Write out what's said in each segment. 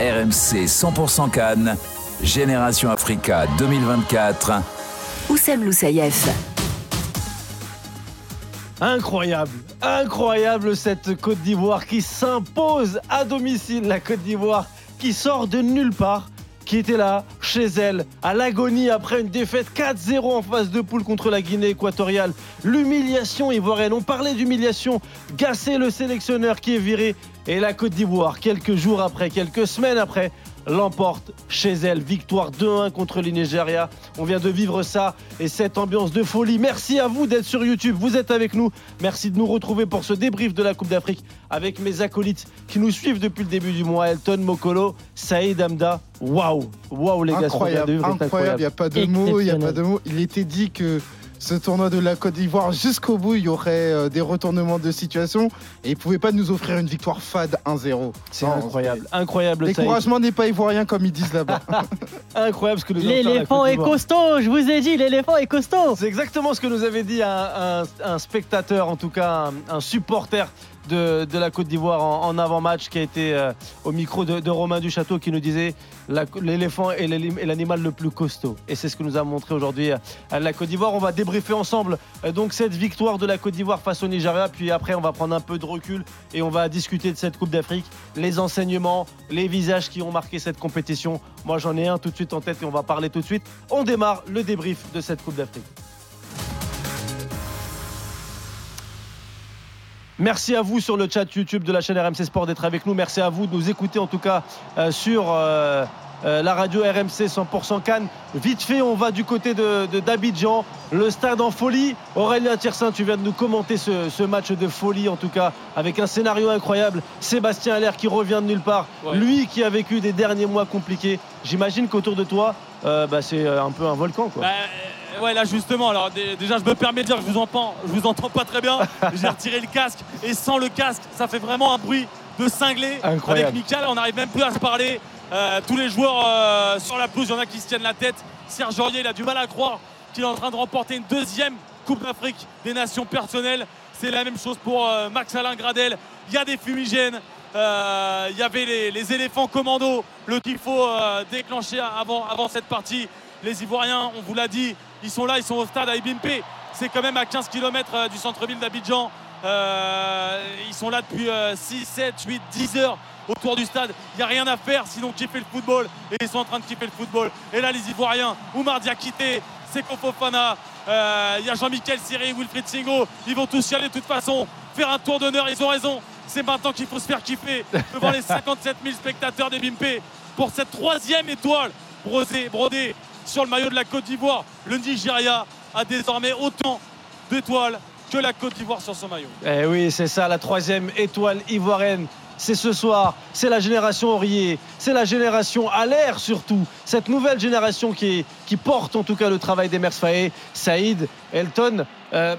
RMC 100% Cannes, Génération Africa 2024. Oussem Loussaïef. Incroyable, incroyable cette Côte d'Ivoire qui s'impose à domicile. La Côte d'Ivoire qui sort de nulle part, qui était là, chez elle, à l'agonie après une défaite 4-0 en phase de poule contre la Guinée équatoriale. L'humiliation ivoirienne, on parlait d'humiliation. Gassé le sélectionneur qui est viré. Et la Côte d'Ivoire, quelques jours après, quelques semaines après, l'emporte chez elle. Victoire 2-1 contre le Nigeria. On vient de vivre ça et cette ambiance de folie. Merci à vous d'être sur YouTube. Vous êtes avec nous. Merci de nous retrouver pour ce débrief de la Coupe d'Afrique avec mes acolytes qui nous suivent depuis le début du mois. Elton Mokolo, Saïd Amda. Waouh, waouh les gars, incroyable, incroyable. Il n'y a pas de mots, il n'y a pas de mots. Il était dit que ce tournoi de la Côte d'Ivoire jusqu'au bout, il y aurait euh, des retournements de situation et il ne pouvait pas nous offrir une victoire fade 1-0. C'est incroyable, incroyable. Découragement n'est pas ivoirien comme ils disent là-bas. incroyable ce que nous L'éléphant est costaud, je vous ai dit, l'éléphant est costaud. C'est exactement ce que nous avait dit un, spectateur, en tout cas un supporter de, la Côte d'Ivoire en, avant-match qui a été euh, au micro de, Romain Duchâteau qui nous disait l'éléphant est l'animal le plus costaud. Et c'est ce que nous a montré aujourd'hui euh, la Côte d'Ivoire. On va débriefer ensemble euh, donc cette victoire de la Côte d'Ivoire face au Nigeria. Puis après, on va prendre un peu de recul et on va discuter de cette Coupe d'Afrique, les enseignements, les visages qui ont marqué cette compétition. Moi, j'en ai un tout de suite en tête et on va parler tout de suite. On démarre le débrief de cette Coupe d'Afrique. Merci à vous sur le chat YouTube de la chaîne RMC Sport d'être avec nous. Merci à vous de nous écouter en tout cas euh, sur euh, euh, la radio RMC 100% Cannes. Vite fait, on va du côté de, d'Abidjan. Le stade en folie. Aurélien Tiersin, tu viens de nous commenter ce, match de folie en tout cas avec un scénario incroyable. Sébastien Allaire qui revient de nulle part. Lui qui a vécu des derniers mois compliqués. J'imagine qu'autour de toi, bah, c'est un peu un volcan. Quoi. Bah, ouais, là justement, alors déjà je me permets de dire que je vous entends, je vous entends pas très bien. J'ai retiré le casque et sans le casque, ça fait vraiment un bruit de cinglé avec Michael. On n'arrive même plus à se parler. Euh, tous les joueurs euh, sur la pelouse, il y en a qui se tiennent la tête. Serge Aurier, il a du mal à croire qu'il est en train de remporter une deuxième Coupe d'Afrique des Nations personnelles. C'est la même chose pour euh, Max Alain Gradel. Il y a des fumigènes. il y avait les, éléphants commando, le qu'il faut déclencher avant, avant cette partie. Les Ivoiriens, on vous l'a dit, ils sont là, ils sont au stade à Ibimpe. C'est quand même à 15 km euh, du centre-ville d'Abidjan. Euh, ils sont là depuis 6, 7, 8, 10 heures autour du stade. Il n'y a rien à faire sinon kiffer le football. Et ils sont en train de kiffer le football. Et là, les Ivoiriens, Oumar Diakité, Seko Fofana, euh, il y a Jean-Michel Siri, Wilfried Singo. Ils vont tous y aller de toute façon. Faire un tour d'honneur, ils ont raison. C'est maintenant qu'il faut se faire kiffer devant les 57 000 spectateurs des Bimpe pour cette troisième étoile brodée sur le maillot de la Côte d'Ivoire. Le Nigeria a désormais autant d'étoiles que la Côte d'Ivoire sur son maillot. Eh oui, c'est ça, la troisième étoile ivoirienne. C'est ce soir, c'est la génération Aurier, c'est la génération à l'air surtout, cette nouvelle génération qui, porte en tout cas le travail des Faye, Saïd, Elton. Euh,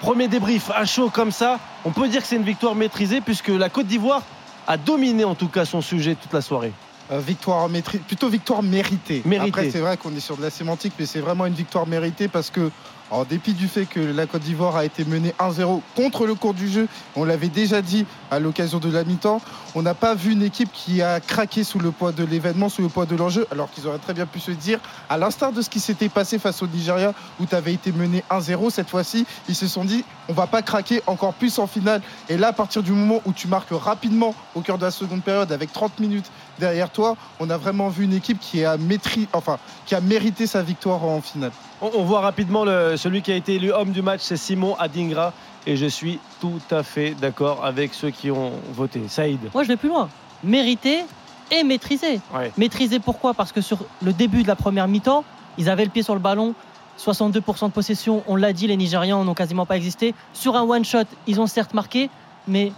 premier débrief à chaud comme ça, on peut dire que c'est une victoire maîtrisée puisque la Côte d'Ivoire a dominé en tout cas son sujet toute la soirée. Euh, victoire plutôt victoire méritée. Après, c'est vrai qu'on est sur de la sémantique, mais c'est vraiment une victoire méritée parce que en dépit du fait que la Côte d'Ivoire a été menée 1-0 contre le cours du jeu, on l'avait déjà dit à l'occasion de la mi-temps, on n'a pas vu une équipe qui a craqué sous le poids de l'événement, sous le poids de l'enjeu, alors qu'ils auraient très bien pu se dire, à l'instar de ce qui s'était passé face au Nigeria, où tu avais été mené 1-0, cette fois-ci, ils se sont dit, on va pas craquer encore plus en finale. Et là, à partir du moment où tu marques rapidement au cœur de la seconde période, avec 30 minutes derrière toi, on a vraiment vu une équipe qui a, maîtris, enfin, qui a mérité sa victoire en finale. On, voit rapidement celui qui a été élu homme du match, c'est Simon Adingra. Et je suis tout à fait d'accord avec ceux qui ont voté. Saïd. Moi, je vais plus loin. Mérité et maîtrisé. Maîtrisé pourquoi? Parce que sur le début de la première mi-temps, ils avaient le pied sur le ballon. 62% de possession, on l'a dit, les Nigérians n'ont quasiment pas existé. Sur un one-shot, ils ont certes marqué, mais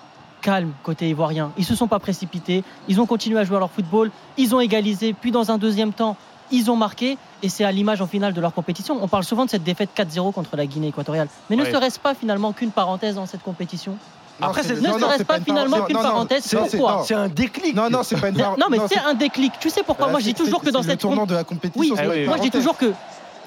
calme côté ivoirien. Ils ne se sont pas précipités, ils ont continué à jouer à leur football, ils ont égalisé, puis dans un deuxième temps, ils ont marqué et c'est à l'image en finale de leur compétition. On parle souvent de cette défaite 4-0 contre la Guinée équatoriale. Mais ne serait-ce pas finalement qu'une parenthèse dans cette compétition? Après, ne serait-ce pas, finalement qu'une parenthèse Pourquoi C'est un déclic. Non, non, c'est pas une Non, mais c'est un déclic. Tu sais pourquoi? Moi, je dis toujours que dans cette tournant de la compétition. Oui, moi, je dis toujours que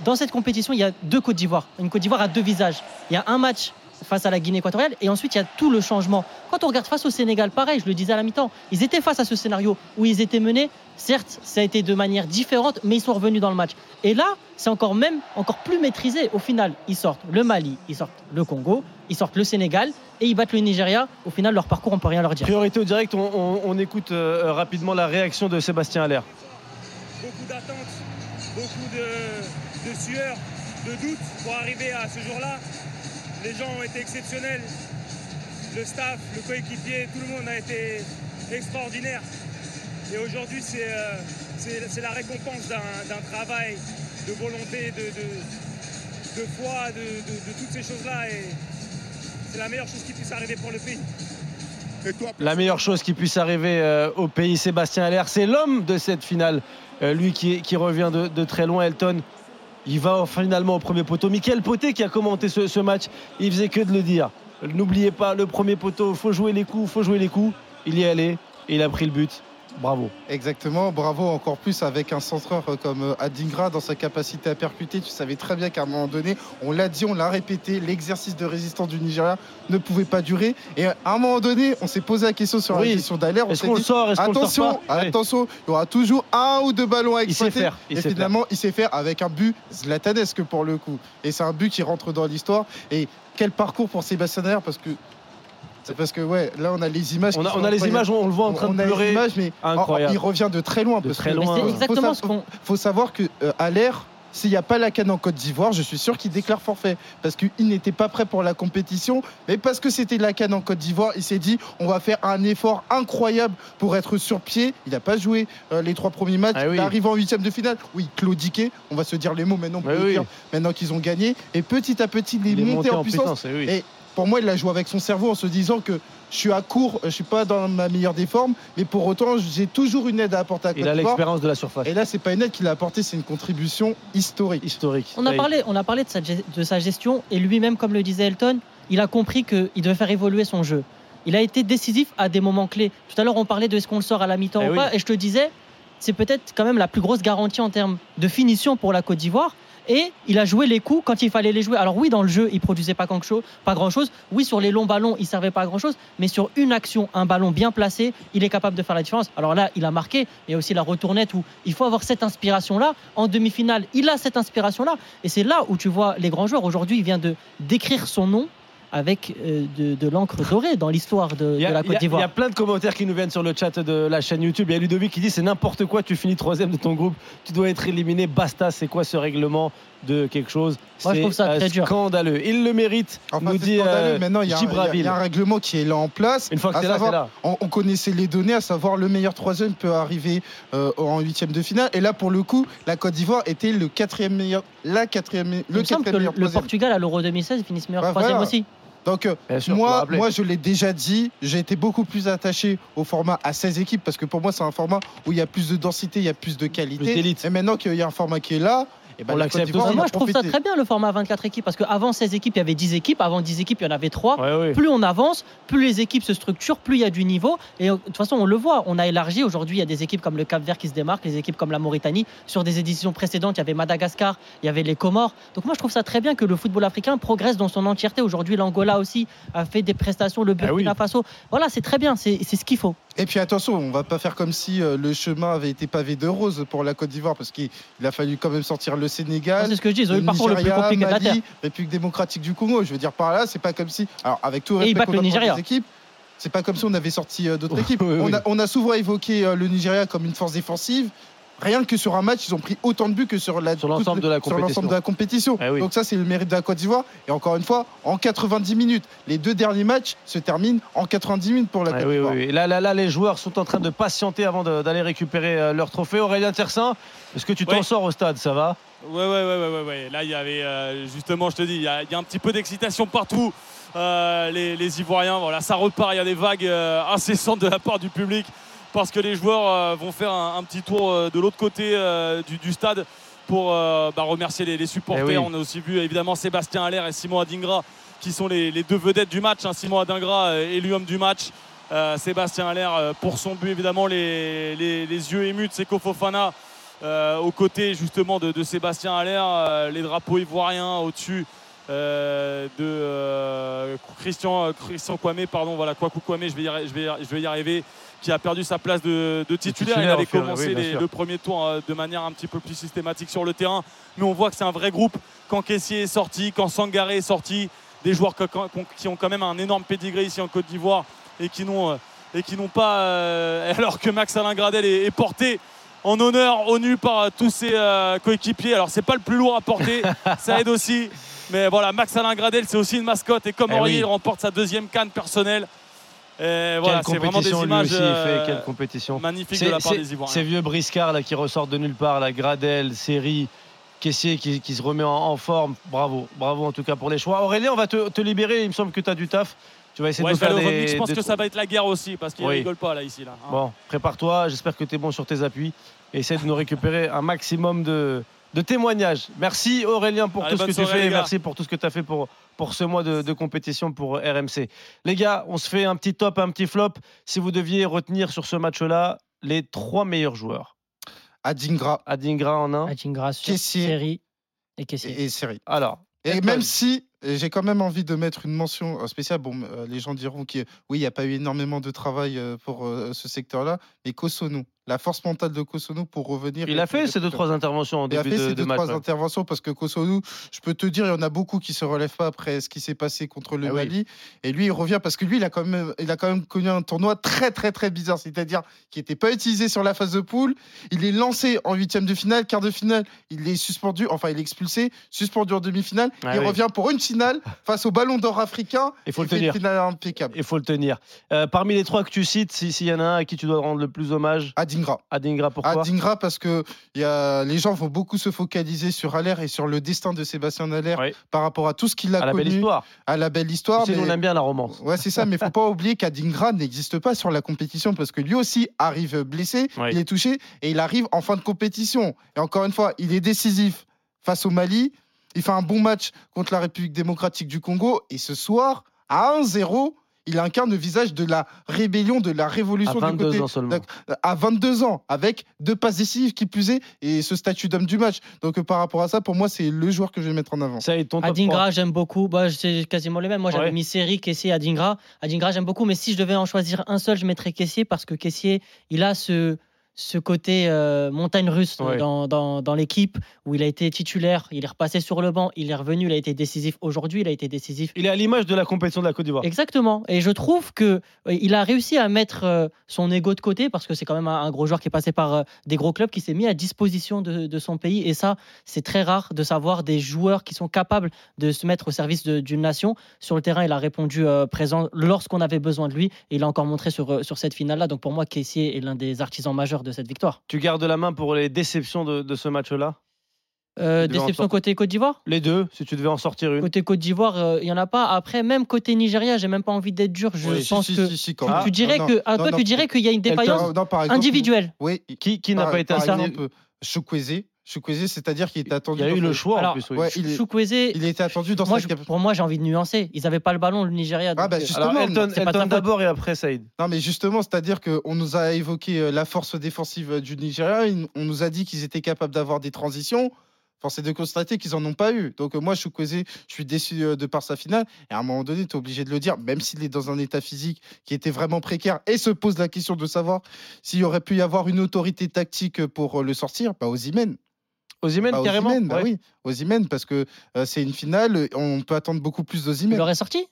dans cette compétition, il y a deux Côtes d'Ivoire. Une Côte d'Ivoire a deux visages. Il y a un match face à la Guinée équatoriale. Et ensuite, il y a tout le changement. Quand on regarde face au Sénégal, pareil, je le disais à la mi-temps, ils étaient face à ce scénario où ils étaient menés. Certes, ça a été de manière différente, mais ils sont revenus dans le match. Et là, c'est encore même encore plus maîtrisé. Au final, ils sortent le Mali, ils sortent le Congo, ils sortent le Sénégal et ils battent le Nigeria. Au final, leur parcours, on peut rien leur dire. Priorité au direct, on, écoute euh, rapidement la réaction de Sébastien Allaire. Beaucoup d'attentes, beaucoup de, de sueur, de doutes pour arriver à ce jour-là. Les gens ont été exceptionnels. Le staff, le coéquipier, tout le monde a été extraordinaire. Et aujourd'hui, c'est euh, la récompense d'un travail de volonté, de, foi, de, toutes ces choses-là. Et c'est la meilleure chose qui puisse arriver pour le pays. la meilleure chose qui puisse arriver euh, au pays, Sébastien Allaire, c'est l'homme de cette finale. Euh, lui qui, revient de, très loin, Elton. Il va finalement au premier poteau. Michael Poté qui a commenté ce, match, il faisait que de le dire. N'oubliez pas le premier poteau, faut jouer les coups, faut jouer les coups. Il y est allé et il a pris le but. Bravo. Exactement, bravo encore plus avec un centreur comme euh, Adingra dans sa capacité à percuter. Tu savais très bien qu'à un moment donné, on l'a dit, on l'a répété, l'exercice de résistance du Nigeria ne pouvait pas durer. Et à un moment donné, on s'est posé la question sur la question d'Aler. Est-ce qu'on le sort Attention, attention, il y aura toujours un ou deux ballons à exploiter. Il sait faire. et finalement, il sait faire avec un but zlatanesque pour le coup. Et c'est un but qui rentre dans l'histoire. Et quel parcours pour Sébastien Aler parce que c'est parce que ouais, là on a les images. On a, les images, on le voit en train de pleurer. images, mais Incroyable. il revient de très loin. De très loin. C'est exactement ce qu'on. Faut savoir que euh, à l'air. S'il n'y a pas la canne en Côte d'Ivoire, je suis sûr qu'il déclare forfait. Parce qu'il n'était pas prêt pour la compétition. Mais parce que c'était la canne en Côte d'Ivoire, il s'est dit on va faire un effort incroyable pour être sur pied. Il n'a pas joué euh, les trois premiers matchs. Ah il arrive en huitième de finale. Oui, claudiqué. On va se dire les mots maintenant. maintenant qu'ils ont gagné. Et petit à petit, il est, monté, en, puissance. et, pour moi, il a joué avec son cerveau en se disant que je suis à court, je suis pas dans ma meilleure des formes, mais pour autant, j'ai toujours une aide à apporter à Côte Il a l'expérience de la surface. Et là, c'est pas une aide qu'il a apportée, c'est une contribution historique. Historique. On a parlé, on a parlé de, sa, de sa gestion et lui-même, comme le disait Elton, il a compris qu'il devait faire évoluer son jeu. Il a été décisif à des moments clés. Tout à l'heure, on parlait de est-ce qu'on le sort à la mi-temps eh ou pas, et je te disais, c'est peut-être quand même la plus grosse garantie en termes de finition pour la Côte d'Ivoire et il a joué les coups quand il fallait les jouer. Alors oui, dans le jeu, il produisait pas grand chose. Oui, sur les longs ballons, il servait pas à grand chose. Mais sur une action, un ballon bien placé, il est capable de faire la différence. Alors là, il a marqué. Il y a aussi la retournette où il faut avoir cette inspiration-là. En demi-finale, il a cette inspiration-là. Et c'est là où tu vois les grands joueurs. Aujourd'hui, il vient de d'écrire son nom avec euh, de, l'encre dorée dans l'histoire de, la Côte d'Ivoire. Il y a plein de commentaires qui nous viennent sur le chat de la chaîne YouTube. Il y a Ludovic qui dit c'est n'importe quoi, tu finis troisième de ton groupe, tu dois être éliminé. Basta, c'est quoi ce règlement de quelque chose? Moi, je trouve ça très dur. scandaleux. Il le mérite. nous dit euh, maintenant il y, a, un règlement qui est là en place. Une fois que c'est là, là. On, connaissait les données, à savoir le meilleur troisième peut arriver euh, en huitième de finale. Et là, pour le coup, la Côte d'Ivoire était le quatrième meilleur, la quatrième, le quatrième meilleur. Le Portugal à l'Euro 2016 finit meilleur bah, troisième aussi. Donc euh, moi, moi, je l'ai déjà dit, j'ai été beaucoup plus attaché au format à 16 équipes parce que pour moi, c'est un format où il y a plus de densité, il y a plus de qualité. et maintenant qu'il y a un format qui est là, et ben, on l'accepte Moi, je trouve ça très bien le format 24 équipes parce qu'avant 16 équipes, il y avait 10 équipes. Avant 10 équipes, il y en avait 3. Plus on avance, plus les équipes se structurent, plus il y a du niveau. Et euh, de toute façon, on le voit, on a élargi. Aujourd'hui, il y a des équipes comme le Cap Vert qui se démarquent, les équipes comme la Mauritanie. Sur des éditions précédentes, il y avait Madagascar, il y avait les Comores. Donc moi, je trouve ça très bien que le football africain progresse dans son entièreté. Aujourd'hui, l'Angola aussi a fait des prestations, le ah Burkina Faso. Voilà, c'est très bien, c'est ce qu'il faut. Et puis attention, on va pas faire comme si euh, le chemin avait été pavé de roses pour la Côte d'Ivoire parce qu'il a fallu quand même sortir le Sénégal. C'est ce que je dis, ils ont eu le parcours le plus compliqué de la terre. République démocratique du Congo. Je veux dire par là, c'est pas comme si. Alors avec tout respect pour les équipes. C'est pas comme si on avait sorti euh, d'autres équipes. on, a, on, a, souvent évoqué euh, le Nigeria comme une force défensive rien que sur un match, ils ont pris autant de buts que sur l'ensemble de, la compétition. Eh Donc ça, c'est le mérite de la Côte d'Ivoire. Et encore une fois, en 90 minutes, les deux derniers matchs se terminent en 90 minutes pour la eh Côte d'Ivoire. là, là, là, les joueurs sont en train de patienter avant d'aller récupérer euh, leur trophée. Aurélien Tersin, est-ce que tu t'en sors au stade? Ça va? Ouais, ouais, ouais, ouais, ouais, Là, il y avait euh, justement, je te dis, il y, a, un petit peu d'excitation partout. Euh, les, Ivoiriens, voilà, ça repart. Il y a des vagues incessantes de la part du public parce que les joueurs euh, vont faire un, petit tour euh, de l'autre côté euh, du, stade pour bah, remercier les, supporters. Eh On a aussi vu évidemment Sébastien Allaire et Simon Adingra qui sont les, deux vedettes du match. Hein. Simon Adingra élu homme du match. Sébastien Allaire pour son but évidemment les, yeux émus de Seko Fofana aux côtés justement de, Sébastien Allaire les drapeaux ivoiriens au-dessus de Christian, Christian Kwame, pardon, voilà, Kwaku Kwame, je vais, y, je, vais, je vais y arriver, qui a perdu sa place de, titulaire. Il avait commencé le premier tour de manière un petit peu plus systématique sur le terrain, mais on voit que c'est un vrai groupe. Quand Kessier est sorti, quand Sangaré est sorti, des joueurs qui ont quand même un énorme pédigré ici en Côte d'Ivoire et qui n'ont et qui n'ont pas alors que Max Alain Gradel est porté en honneur au nu par tous ses euh, coéquipiers. Alors c'est pas le plus lourd à porter, ça aide aussi. Mais voilà, Max Alain Gradel, c'est aussi une mascotte. Et comme eh il remporte sa deuxième canne personnelle. Et voilà, c'est vraiment des images fait, quelle compétition. magnifiques de la part des Ivoiriens. Ces vieux briscards là, qui ressortent de nulle part, la Gradel, Série, Caissier qui, se remet en, forme. Bravo, bravo en tout cas pour les choix. Aurélien, on va te, libérer. Il me semble que tu as du taf. Tu vas essayer de faire Je pense que ça va être la guerre aussi parce qu'il ne rigole pas là ici. Là, hein. Bon, prépare-toi. J'espère que tu es bon sur tes appuis et essaie de nous récupérer un maximum de, témoignages. Merci Aurélien pour tout ce que tu fais et merci pour tout ce que tu as fait pour, pour ce mois de, compétition pour RMC. Les gars, on se fait un petit top, un petit flop. Si vous deviez retenir sur ce match-là les trois meilleurs joueurs. Adingra. Adingra en un. Adingra, Série et Kessier. Et, Série. Alors. Et même si j'ai quand même envie de mettre une mention euh, spéciale. Bon, euh, les gens diront que oui, il n'y a pas eu énormément de travail euh, pour ce secteur-là, mais Kosonou, la force mentale de Kosonou pour revenir. Il a fait ces deux trois interventions en début de, Il a fait ces deux trois interventions parce que Kosonou, je peux te dire, il y en a beaucoup qui se relèvent pas après ce qui s'est passé contre le ah Mali. Et lui, il revient parce que lui, il a quand même, il a quand même connu un tournoi très très très bizarre, c'est-à-dire qui n'était pas utilisé sur la phase de poule. Il est lancé en huitième de finale, quart de finale, il est suspendu, enfin il est expulsé, suspendu en demi-finale. Ah il revient pour une finale face au Ballon d'Or africain. Il faut le tenir. Finale impeccable. Il faut le tenir. Euh, parmi les trois que tu cites, s'il y en a un à qui tu dois rendre le plus hommage. Adingra. Adingra, pourquoi Adingra parce que y a, les gens vont beaucoup se focaliser sur Allaire et sur le destin de Sébastien Allaire par rapport à tout ce qu'il a à connu. La belle histoire. À la belle histoire. mais... on aime bien la romance. Ouais, c'est ça, mais il faut pas oublier qu'Adingra n'existe pas sur la compétition parce que lui aussi arrive blessé, il est touché et il arrive en fin de compétition. Et encore une fois, il est décisif face au Mali. Il fait un bon match contre la République démocratique du Congo et ce soir, à 1-0, il incarne le visage de la rébellion, de la révolution à 22 ans seulement. À 22 ans, avec deux passes décisives qui plus est et ce statut d'homme du match. Donc par rapport à ça, pour moi, c'est le joueur que je vais mettre en avant. Ça ton Adingra, j'aime beaucoup. Bah, c'est quasiment le même. Moi, j'avais mis Série, Kessier, Adingra. Adingra, j'aime beaucoup. Mais si je devais en choisir un seul, je mettrais Kessier parce que Kessier, il a ce ce côté euh, montagne russe dans, dans, l'équipe où il a été titulaire, il est repassé sur le banc, il est revenu, il a été décisif. Aujourd'hui, il a été décisif. Il est à l'image de la compétition de la Côte d'Ivoire. Exactement. Et je trouve que euh, il a réussi à mettre euh, son ego de côté parce que c'est quand même un, gros joueur qui est passé par des gros clubs, qui s'est mis à disposition de, de, son pays. Et ça, c'est très rare de savoir des joueurs qui sont capables de se mettre au service d'une nation. Sur le terrain, il a répondu présent lorsqu'on avait besoin de lui. Et il a encore montré sur, sur cette finale-là. Donc pour moi, Kessier est l'un des artisans majeurs de cette victoire. Tu gardes la main pour les déceptions de, ce match-là? Euh, déception côté Côte d'Ivoire? Les deux, si tu devais en sortir une. Côté Côte d'Ivoire, il y n'y en a pas. Après, même côté Nigeria, j'ai même pas envie d'être dur. Je pense que. tu, dirais que. À toi, tu dirais qu'il y a une défaillance individuelle. Oui. Qui, qui n'a pas été ça Chukwueze, Chukwueze, c'est-à-dire qu'il était attendu. Il y a eu le choix en plus. il, il était attendu dans moi, Pour moi, j'ai envie de nuoncer. Ils n'avaient pas le ballon, le Nigeria. Ah bah justement, Alors, Elton, d'abord et après Saïd. Non, mais justement, c'est-à-dire qu'on nous a évoqué euh, la force défensive du Nigeria. On nous a dit qu'ils étaient capables d'avoir des transitions. Force est de constater qu'ils n'en ont pas eu. Donc, euh, moi, Chukwueze, je suis déçu euh, de par sa finale. Et à un moment donné, tu es obligé de le dire, même s'il est dans un état physique qui était vraiment précaire et se pose la question de savoir s'il y aurait pu y avoir une autorité tactique pour le sortir, pas aux Imen. Ozymen, bah, carrément bah oui, Ozymen, parce que euh, c'est une finale, on peut attendre beaucoup plus d'Ozymen. Il aurait sorti?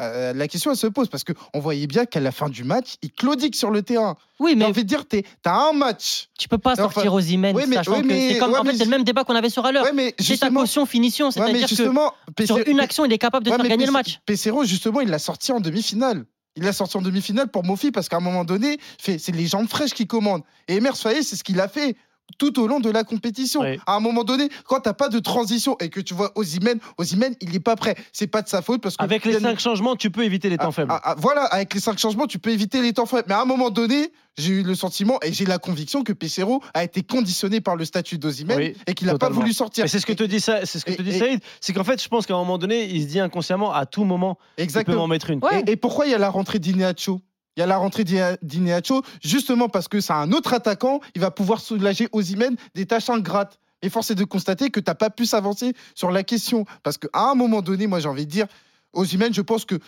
Euh, la question elle se pose parce qu'on voyait bien qu'à la fin du match, il claudique sur le terrain. Oui, mais. J'ai envie de dire, t'as un match. Tu peux pas sortir aux Imen, oui, sachant que c'est comme. en fait, c'est le même débat qu'on avait sur à l'heure. c'est sa caution finition. C'est-à-dire que sur une action, il est capable de faire gagner le match. Pesero, justement, il l'a sorti en demi-finale. Il l'a sorti en demi-finale pour Mofi parce qu'à un moment donné, c'est les jambes fraîches qui commandent. Et Emers Faye, c'est ce qu'il a fait tout au long de la compétition. À un moment donné, quand t'as pas de transition et que tu vois Ozymen, Ozymen, il est pas prêt. C'est pas de sa faute parce que avec les cinq changements, tu peux éviter les temps ah, faibles. Ah, ah, voilà, avec les cinq changements, tu peux éviter les temps faibles. Mais à un moment donné, j'ai eu le sentiment et j'ai la conviction que Pesero a été conditionné par le statut d'Ozymen et qu'il n'a pas voulu sortir. C'est ce que te dit ça, c'est ce que te dit Saïd, c'est qu'en fait, je pense qu'à un moment donné, il se dit inconsciemment à tout moment, Exactement. il peut m'en mettre une. Et, pourquoi il y a la rentrée d'Ineacho il y a la rentrée d'Ineacho, justement parce que c'est un autre attaquant, il va pouvoir soulager Ozymen des tâches ingrates. Et force est de constater que tu n'as pas pu s'avancer sur la question. Parce qu'à un moment donné, moi j'ai envie de dire, Osimhen, je pense que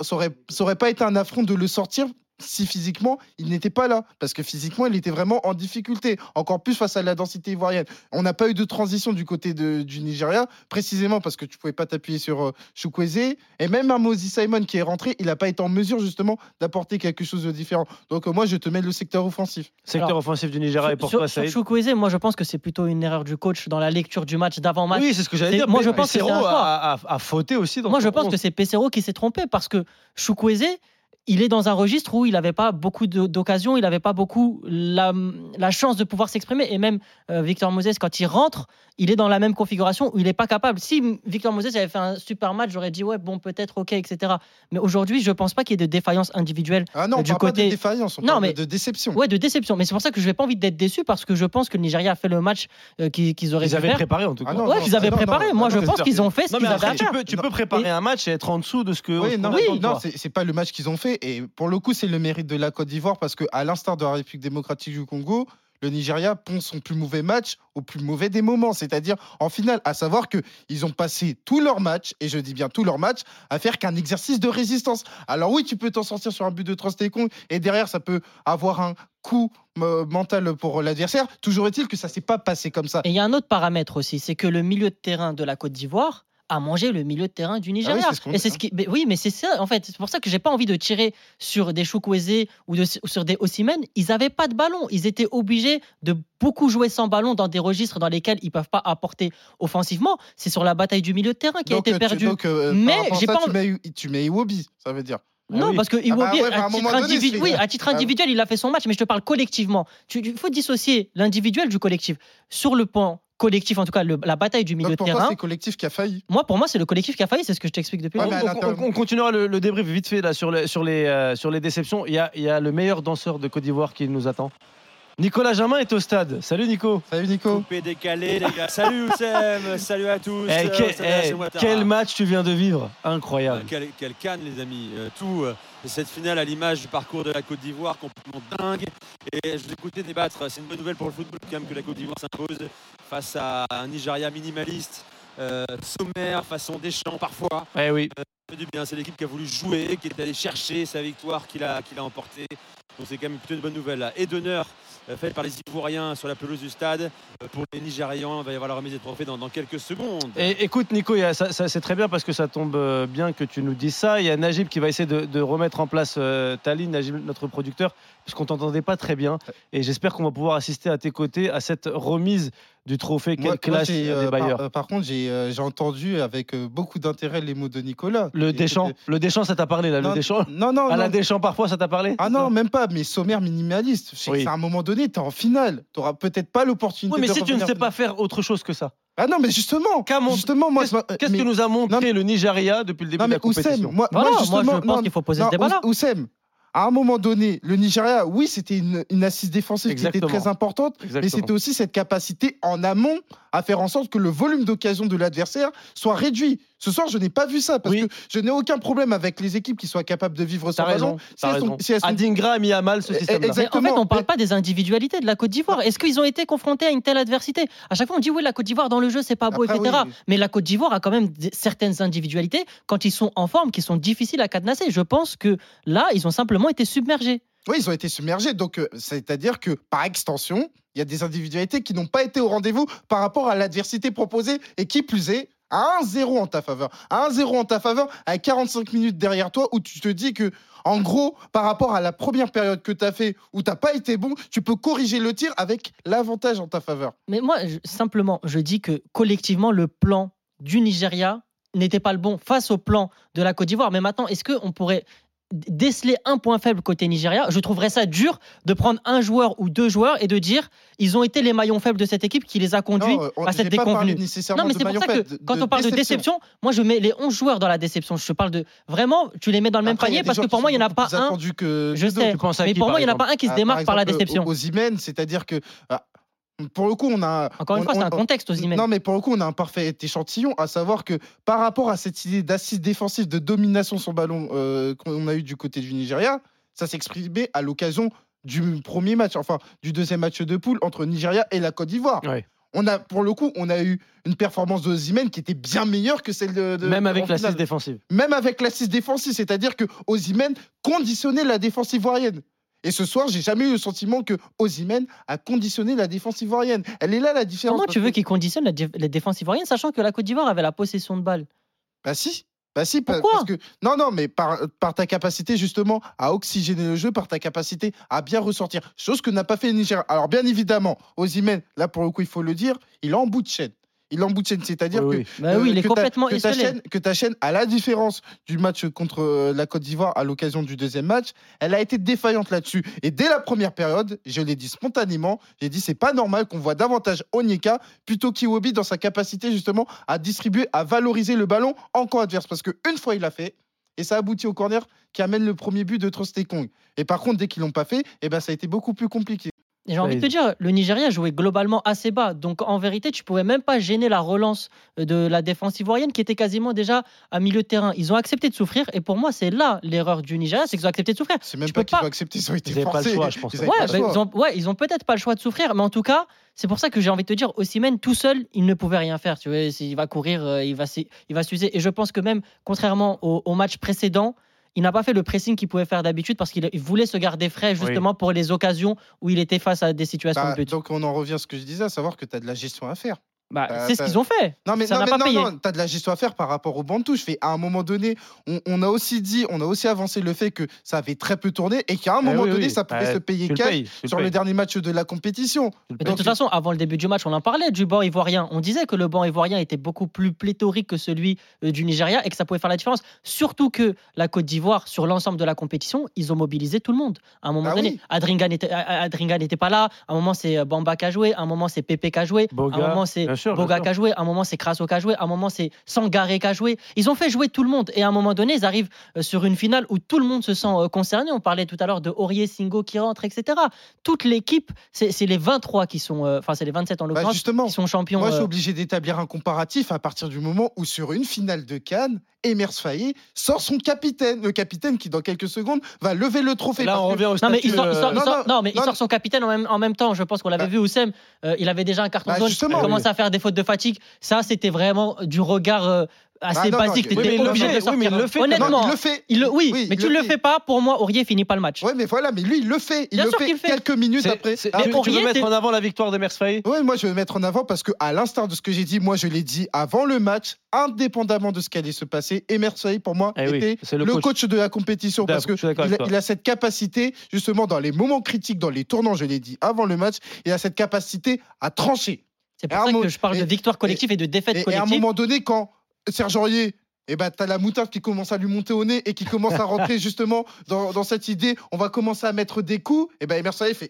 ça aurait pas été un affront de le sortir si physiquement il n'était pas là. Parce que physiquement, il était vraiment en difficulté, encore plus face à la densité ivoirienne. On n'a pas eu de transition du côté du Nigeria, précisément parce que tu pouvais pas t'appuyer sur euh, Chukwueze. Et même un Moses Simon qui est rentré, il n'a pas été en mesure justement d'apporter quelque chose de différent. Donc euh, moi, je te mets le secteur offensif. Secteur offensif du Nigeria et pourquoi ça Chukwueze, moi je pense que c'est plutôt une erreur du coach dans la lecture du match d'avant-match. Oui, c'est ce que j'allais dire. Moi, je pense que c'est a, a, fauté aussi. Dans moi, je pense que c'est Pesero qui s'est trompé parce que Chukwueze, il est dans un registre où il n'avait pas beaucoup d'occasions, il n'avait pas beaucoup la, chance de pouvoir s'exprimer. Et même euh, Victor Moses, quand il rentre, il est dans la même configuration où il n'est pas capable. Si Victor Moses avait fait un super match, j'aurais dit ouais, bon, peut-être, ok, etc. Mais aujourd'hui, je ne pense pas qu'il y ait de défaillance individuelle. Ah non, on du côté... pas de défaillance, on non, mais... de déception. Ouais, de déception. Mais c'est pour ça que je n'ai pas envie d'être déçu parce que je pense que le Nigeria a fait le match euh, qu'ils auraient ils avaient préparé en tout cas. Ah ouais, ils avaient ah préparé. Moi, je pense qu'ils ont fait ce qu'ils avaient à faire. Tu peux préparer un match et être en dessous de ce que. Oui, non, non, c'est pas le match qu'ils ont fait. Et pour le coup, c'est le mérite de la Côte d'Ivoire parce qu'à l'instar de la République démocratique du Congo, le Nigeria pond son plus mauvais match au plus mauvais des moments, c'est-à-dire en finale, à savoir qu'ils ont passé tout leur match, et je dis bien tout leur match, à faire qu'un exercice de résistance. Alors oui, tu peux t'en sortir sur un but de Trostekong, et derrière, ça peut avoir un coup euh, mental pour l'adversaire. Toujours est-il que ça s'est pas passé comme ça. Et il y a un autre paramètre aussi, c'est que le milieu de terrain de la Côte d'Ivoire, à manger le milieu de terrain du ah Nigeria. oui, et c'est ce qui, oui, mais c'est ça en fait. C'est pour ça que j'ai pas envie de tirer sur des Chukwueze ou, sur des Osimhen. Ils n'avaient pas de ballon. Ils étaient obligés de beaucoup jouer sans ballon dans des registres dans lesquels ils peuvent pas apporter offensivement. C'est sur la bataille du milieu de terrain qui a été perdue. Euh, mais j'ai pas. Tu mets, tu mets Iwobi, ça veut dire. Non, ah parce que Iwobi, ah bah à, titre individuel, oui, à titre individuel, il a fait son match, mais je te parle collectivement. Il faut dissocier l'individuel du collectif. Sur le point collectif, en tout cas la bataille du milieu de terrain. c'est le collectif qui a failli. Moi, pour moi, c'est le collectif qui a failli, c'est ce que je t'explique depuis. on, continuera le, débrief vite fait là, sur, les, sur, les, euh, sur les déceptions. Il y, a, il y a le meilleur danseur de Côte d'Ivoire qui nous attend. Nicolas Jamin est au stade. Salut Nico. Salut Nico. Coupé décalé les gars. Salut Oussem. Salut à tous. Eh, eh, quel match tu viens de vivre. Incroyable. quel, quel canne les amis. Euh, tout euh, cette finale à l'image du parcours de la Côte d'Ivoire complètement dingue. Et je vous écoutais débattre. C'est une bonne nouvelle pour le football quand même que la Côte d'Ivoire s'impose face à un Nigeria minimaliste. Euh, sommaire, façon Deschamps parfois. Eh oui. du bien, c'est l'équipe qui a voulu jouer, qui est allée chercher sa victoire, qu'il a, qu'il a emportée. Donc c'est quand même plutôt une bonne nouvelle. Et d'honneur euh, faite par les Ivoiriens sur la pelouse du stade. Euh, pour les Nigérians, il va y avoir la remise des trophées dans, quelques secondes. Et écoute, Nico, c'est très bien parce que ça tombe euh, bien que tu nous dises ça. Il y a Najib qui va essayer de, remettre en place Tali, Najib, notre producteur, puisqu'on t'entendait pas très bien. Et j'espère qu'on va pouvoir assister à tes côtés à cette remise du trophée. Quelle classe des Par, par, contre, j'ai entendu avec beaucoup d'intérêt les mots de Nicolas. Le Deschamps, le Deschamps, ça t'a parlé là, le Deschamps? Non, non, à la Deschamps parfois, ça t'a parlé? Ah non, même pas. Mais sommaire minimaliste. C'est à un moment donné, tu es en finale. Tu n'auras peut-être pas l'opportunité. Oui, mais si tu ne sais pas faire autre chose que ça. Ah non, mais justement, justement moi, qu'est-ce que nous a montré le Nigeria depuis le début de la compétition moi, moi, je pense qu'il faut poser ce débat-là. Oussem, à un moment donné, le Nigeria, oui, c'était une, assise défensive qui était très importante, mais c'était aussi cette capacité en amont à faire en sorte que le volume d'occasion de l'adversaire soit réduit. Ce soir, je n'ai pas vu ça parce que je n'ai aucun problème avec les équipes qui soient capables de vivre sans raison, ballon. Adingra a mis à mal ce système. En fait, on ne parle pas des individualités de la Côte d'Ivoire. Est-ce qu'ils ont été confrontés à une telle adversité? À chaque fois, on dit oui, la Côte d'Ivoire dans le jeu, c'est pas beau, etc. Mais la Côte d'Ivoire a quand même certaines individualités quand ils sont en forme qui sont difficiles à cadenasser. Je pense que là, ils ont simplement été submergés. Oui, ils ont été submergés. Donc, euh, c'est-à-dire que par extension, il y a des individualités qui n'ont pas été au rendez-vous par rapport à l'adversité proposée et qui plus est, à 1-0 en ta faveur. À 1-0 en ta faveur, avec 45 minutes derrière toi, où tu te dis que, en gros, par rapport à la première période que tu as fait, où tu n'as pas été bon, tu peux corriger le tir avec l'avantage en ta faveur. Mais moi, simplement, je dis que collectivement, le plan du Nigeria n'était pas le bon face au plan de la Côte d'Ivoire. Mais maintenant, est-ce qu'on pourrait déceler un point faible côté Nigeria, je trouverais ça dur de prendre un joueur ou deux joueurs et de dire ils ont été les maillons faibles de cette équipe qui les a conduits à cette déconvenue. Non, mais c'est pour ça que quand on parle de déception, moi je mets les 11 joueurs dans la déception. Je parle de vraiment, tu les mets dans le même panier parce que pour moi il n'y en a pas un. Que je sais, mais pour moi il n'y en a pas un qui se ah, démarque par la déception. Aux c'est-à-dire que ah, pour le coup, on a. Encore une fois, c'est un contexte aux emails. Non, mais pour le coup, on a un parfait échantillon, à savoir que par rapport à cette idée d'assise défensive, de domination sur ballon euh, qu'on a eu du côté du Nigeria, ça s'exprimait à l'occasion du premier match, enfin du deuxième match de poule entre Nigeria et la Côte d'Ivoire. On a, pour le coup, on a eu une performance de Ozymen qui était bien meilleure que celle de. Même avec l'assise défensive. Même avec l'assise défensive, c'est-à-dire que Ozymen conditionnait la défense ivoirienne. Et ce soir, j'ai jamais eu le sentiment que Ozymen a conditionné la défense ivoirienne. Elle est là la différence. Comment tu veux qu'il conditionne la, la, défense ivoirienne, sachant que la Côte d'Ivoire avait la possession de balle Bah si. Bah si, Pourquoi? parce que non, non, mais par, par ta capacité justement à oxygéner le jeu, par ta capacité à bien ressortir, chose que n'a pas fait le Niger. Alors bien évidemment, Ozymen, là pour le coup, il faut le dire, il est en bout de chaîne il en bout de chaîne. C'est-à-dire que, bah oui, il est complètement que ta, chaîne, que ta chaîne, à la différence du match contre euh, la Côte d'Ivoire à l'occasion du deuxième match, elle a été défaillante là-dessus. Et dès la première période, je l'ai dit spontanément, j'ai dit c'est pas normal qu'on voit davantage Onyeka plutôt qu'Iwobi dans sa capacité justement à distribuer, à valoriser le ballon en camp adverse. Parce qu'une fois il l'a fait, et ça aboutit au corner qui amène le premier but de Trostekong. Et par contre, dès qu'ils l'ont pas fait, eh ben, ça a été beaucoup plus compliqué. J'ai envie de te dire, le Nigeria jouait globalement assez bas. Donc en vérité, tu pouvais même pas gêner la relance euh, de la défense ivoirienne qui était quasiment déjà à milieu de terrain. Ils ont accepté de souffrir et pour moi, c'est là l'erreur du Nigeria, c'est qu'ils ont accepté de souffrir. C'est même pas qu'ils ont accepté, ils ont été ils forcés. Pas le choix, je pense. Ils ouais, ont, ouais, ils ont peut-être pas le choix de souffrir, mais en tout cas, c'est pour ça que j'ai envie de te dire, Ossimène tout seul, il ne pouvait rien faire. Tu vois, il va courir, euh, il va, il va s'user. Et je pense que même, contrairement au, au match précédent, il n'a pas fait le pressing qu'il pouvait faire d'habitude parce qu'il voulait se garder frais justement pour les occasions où il était face à des situations bah, de but. Donc on en revient à ce que je disais, à savoir que tu as de la gestion à faire. Bah, c'est ce qu'ils ont fait. Non, mais, ça non, pas non, payé. non, t'as de la gestion à faire par rapport au banc de touche. à un moment donné, on, a aussi dit, on a aussi avancé le fait que ça avait très peu tourné et qu'à un eh moment donné, ça pouvait se payer cash sur le, dernier match de la compétition. de toute façon, avant le début du match, on en parlait du banc ivoirien. On disait que le banc ivoirien était beaucoup plus pléthorique que celui euh, du Nigeria et que ça pouvait faire la différence. Surtout que la Côte d'Ivoire, sur l'ensemble de la compétition, ils ont mobilisé tout le monde. À un moment bah donné, Adringa n'était pas là. À un moment, c'est euh, Bamba qui a joué. À un moment, c'est Pepe qui a joué. à un moment, c'est Boga qui a joué un moment c'est Crasso qui a joué, à un moment c'est Sangaré qui a joué. Ils ont fait jouer tout le monde et à un moment donné, ils arrivent euh, sur une finale où tout le monde se sent euh, concerné. On parlait tout à l'heure de Aurier, Singo qui rentre, etc. Toute l'équipe, c'est les 23 qui sont, euh, enfin c'est les 27 en bah, l'occurrence, qui sont champions. Moi, je suis obligé d'établir un comparatif à partir du moment où sur une finale de Cannes, Emers Faye sort son capitaine, le capitaine qui dans quelques secondes va lever le trophée. Là, on revient au non, mais il sort, non, mais il sort son capitaine en même, en même temps. Je pense qu'on l'avait bah. vu, Oussem. il avait déjà un carton bah, jaune. Il commence à faire des fautes de fatigue. Ça, c'était vraiment du regard euh, assez bah basique. Tu étais obligé de sortir. Oui, mais il le fait. Honnêtement, il le fait. Il le, oui, mais tu le, le fais pas. Pour moi, Aurier finit pas le match. Oui, mais voilà, mais lui, il le fait. Il Bien le fait, fait, quelques minutes après. Ah, tu, veux mettre en avant la victoire de Mersfaye Oui, moi, je vais mettre en avant parce que, à l'instar de ce que j'ai dit, moi, je l'ai dit avant le match, indépendamment de ce qui allait se passer. Et Mersfaye, pour moi, eh était le, coach. de la compétition parce que il a cette capacité, justement, dans les moments critiques, dans les tournants, je l'ai dit avant le match, il a cette capacité à trancher. C'est pour ça que je parle de victoire collective et, de défaite collective. Et à un moment donné, quand Serge Aurier eh ben, t'as la moutarde qui commence à lui monter au nez et qui commence à rentrer justement dans, cette idée. On va commencer à mettre des coups. Et eh ben, Emerson fait.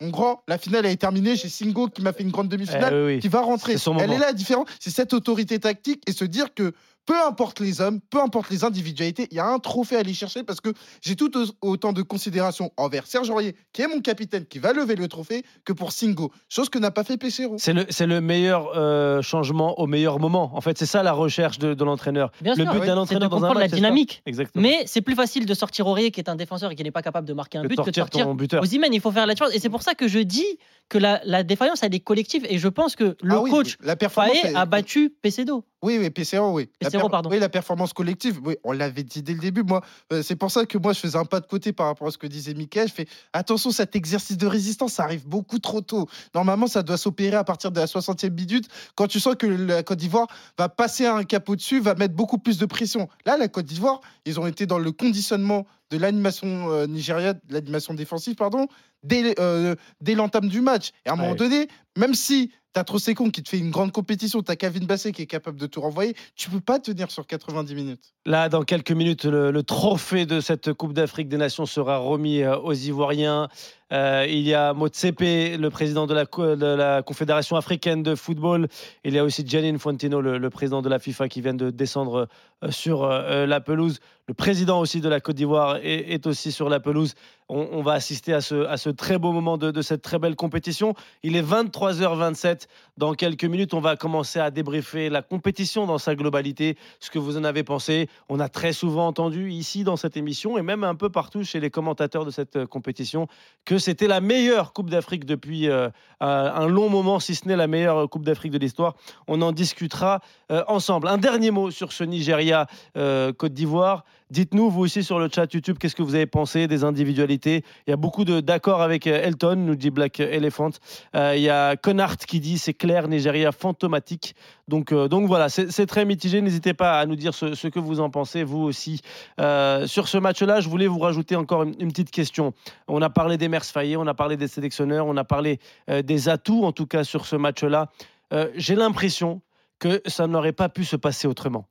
Mon grand, la finale est terminée. J'ai Singo qui m'a fait une grande demi-finale eh qui va rentrer. Elle est là, différente. C'est cette autorité tactique et se dire que peu importe les hommes, peu importe les individualités, il y a un trophée à aller chercher parce que j'ai tout autant de considération envers Serge Aurier, qui est mon capitaine, qui va lever le trophée, que pour Singo. Chose que n'a pas fait Pesero. C'est le, le, meilleur euh, changement au meilleur moment. En fait, c'est ça la recherche de, l'entraîneur. Le but d'un entraîneur dans un match, la dynamique. Exactement. Mais c'est plus facile de sortir Aurier, qui est un défenseur et qui n'est pas capable de marquer un but, que de sortir Osimhen. Il faut faire la différence. Et c'est pour ça que je dis que la, défaillance, elle est collective. Et je pense que le ah coach la Faé a battu Pesedo. Oui, oui, PCO, oui. la pardon. Oui, la performance collective, oui, on l'avait dit dès le début. Moi, euh, c'est pour ça que moi, je faisais un pas de côté par rapport à ce que disait Mickaël. Je fais attention, cet exercice de résistance, ça arrive beaucoup trop tôt. Normalement, ça doit s'opérer à partir de la 60e minute, quand tu sens que la Côte d'Ivoire va passer un cap au-dessus, va mettre beaucoup plus de pression. Là, la Côte d'Ivoire, ils ont été dans le conditionnement de l'animation euh, nigériane, de l'animation défensive, pardon, dès, euh, dès l'entame du match. Et à un moment donné, même si T'as con qui te fait une grande compétition, t'as Kevin Basset qui est capable de te renvoyer. Tu peux pas tenir sur 90 minutes. Là, dans quelques minutes, le, trophée de cette Coupe d'Afrique des Nations sera remis euh, aux Ivoiriens. Euh, il y a Motsepe, le président de la, Confédération africaine de football. Il y a aussi Gianni Infantino, le, président de la FIFA, qui vient de descendre sur la pelouse. Le président aussi de la Côte d'Ivoire est, aussi sur la pelouse. On, va assister à ce, très beau moment de, cette très belle compétition. Il est 23h27. Dans quelques minutes, on va commencer à débriefer la compétition dans sa globalité, ce que vous en avez pensé. On a très souvent entendu ici dans cette émission et même un peu partout chez les commentateurs de cette compétition que c'était la meilleure Coupe d'Afrique depuis euh, un long moment, si ce n'est la meilleure Coupe d'Afrique de l'histoire. On en discutera euh, ensemble. Un dernier mot sur ce Nigeria-Côte d'Ivoire. Dites-nous, vous aussi, sur le chat YouTube, qu'est-ce que vous avez pensé des individualités Il y a beaucoup d'accords avec euh, Elton, nous dit Black Elephant. il y a Connart qui dit c'est clair, Nigeria fantomatique. Donc, donc voilà, c'est très mitigé. N'hésitez pas à nous dire ce, que vous en pensez, vous aussi. sur ce match-là, je voulais vous rajouter encore une, petite question. On a parlé des Mers on a parlé des sélectionneurs, on a parlé des atouts, en tout cas, sur ce match-là. Euh, j'ai l'impression que ça n'aurait pas pu se passer autrement,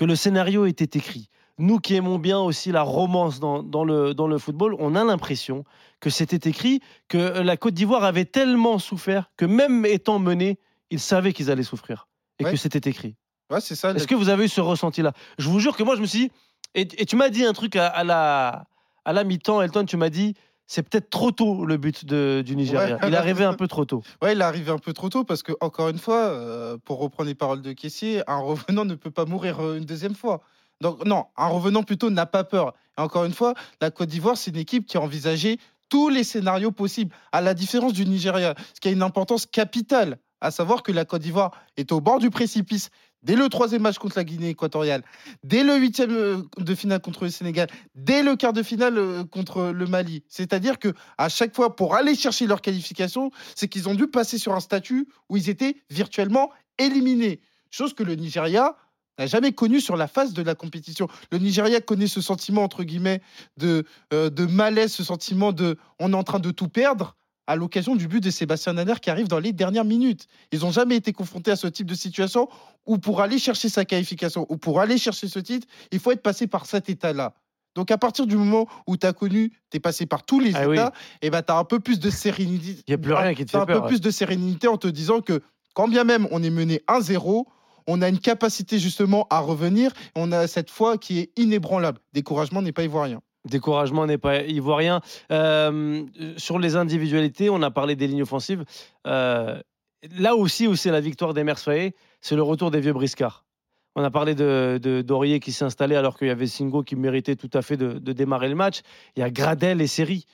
que le scénario était écrit. Nous qui aimons bien aussi la romance dans, le, dans le football, on a l'impression que c'était écrit, que la Côte d'Ivoire avait tellement souffert que même étant menés, ils savaient qu'ils allaient souffrir et que c'était écrit. Ouais, c'est ça. Est-ce que vous avez eu ce ressenti-là? Je vous jure que moi, je me suis dit, et, tu m'as dit un truc à, la, à la mi-temps, Elton, tu m'as dit, c'est peut-être trop tôt le but du Nigeria. Il est arrivé un peu trop tôt. Ouais, il est arrivé un peu trop tôt parce que, encore une fois, euh, pour reprendre les paroles de Caissier, un revenant ne peut pas mourir euh, une deuxième fois. Donc, non, un revenant plutôt n'a pas peur. Et encore une fois, la Côte d'Ivoire, c'est une équipe qui a envisagé tous les scénarios possibles, à la différence du Nigeria, ce qui a une importance capitale à savoir que la Côte d'Ivoire est au bord du précipice dès le troisième match contre la Guinée équatoriale, dès le huitième euh, de finale contre le Sénégal, dès le quart de finale euh, contre le Mali. C'est-à-dire que à chaque fois, pour aller chercher leur qualification, c'est qu'ils ont dû passer sur un statut où ils étaient virtuellement éliminés. Chose que le Nigeria n'a jamais connu sur la phase de la compétition. Le Nigeria connaît ce sentiment, entre guillemets, de, euh, de malaise, ce sentiment de on est en train de tout perdre à l'occasion du but de Sébastien Nader qui arrive dans les dernières minutes. Ils n'ont jamais été confrontés à ce type de situation où pour aller chercher sa qualification ou pour aller chercher ce titre, il faut être passé par cet état-là. Donc à partir du moment où tu as connu, tu es passé par tous les ah états, et eh ben tu as un peu plus de sérénité. Il y a plus rien qui te fait un peu plus de sérénité en te disant que quand bien même on est mené 1-0, on a une capacité justement à revenir. On a cette foi qui est inébranlable. Découragement n'est pas ivoirien. Découragement n'est pas ivoirien. Euh, sur les individualités, on a parlé des lignes offensives. Euh, là aussi, où c'est la victoire des Mersfaye, c'est le retour des vieux briscards. On a parlé de, de qui s'est installé alors qu'il y avait Singo qui méritait tout à fait de, démarrer le match. Il y a Gradel et Seri.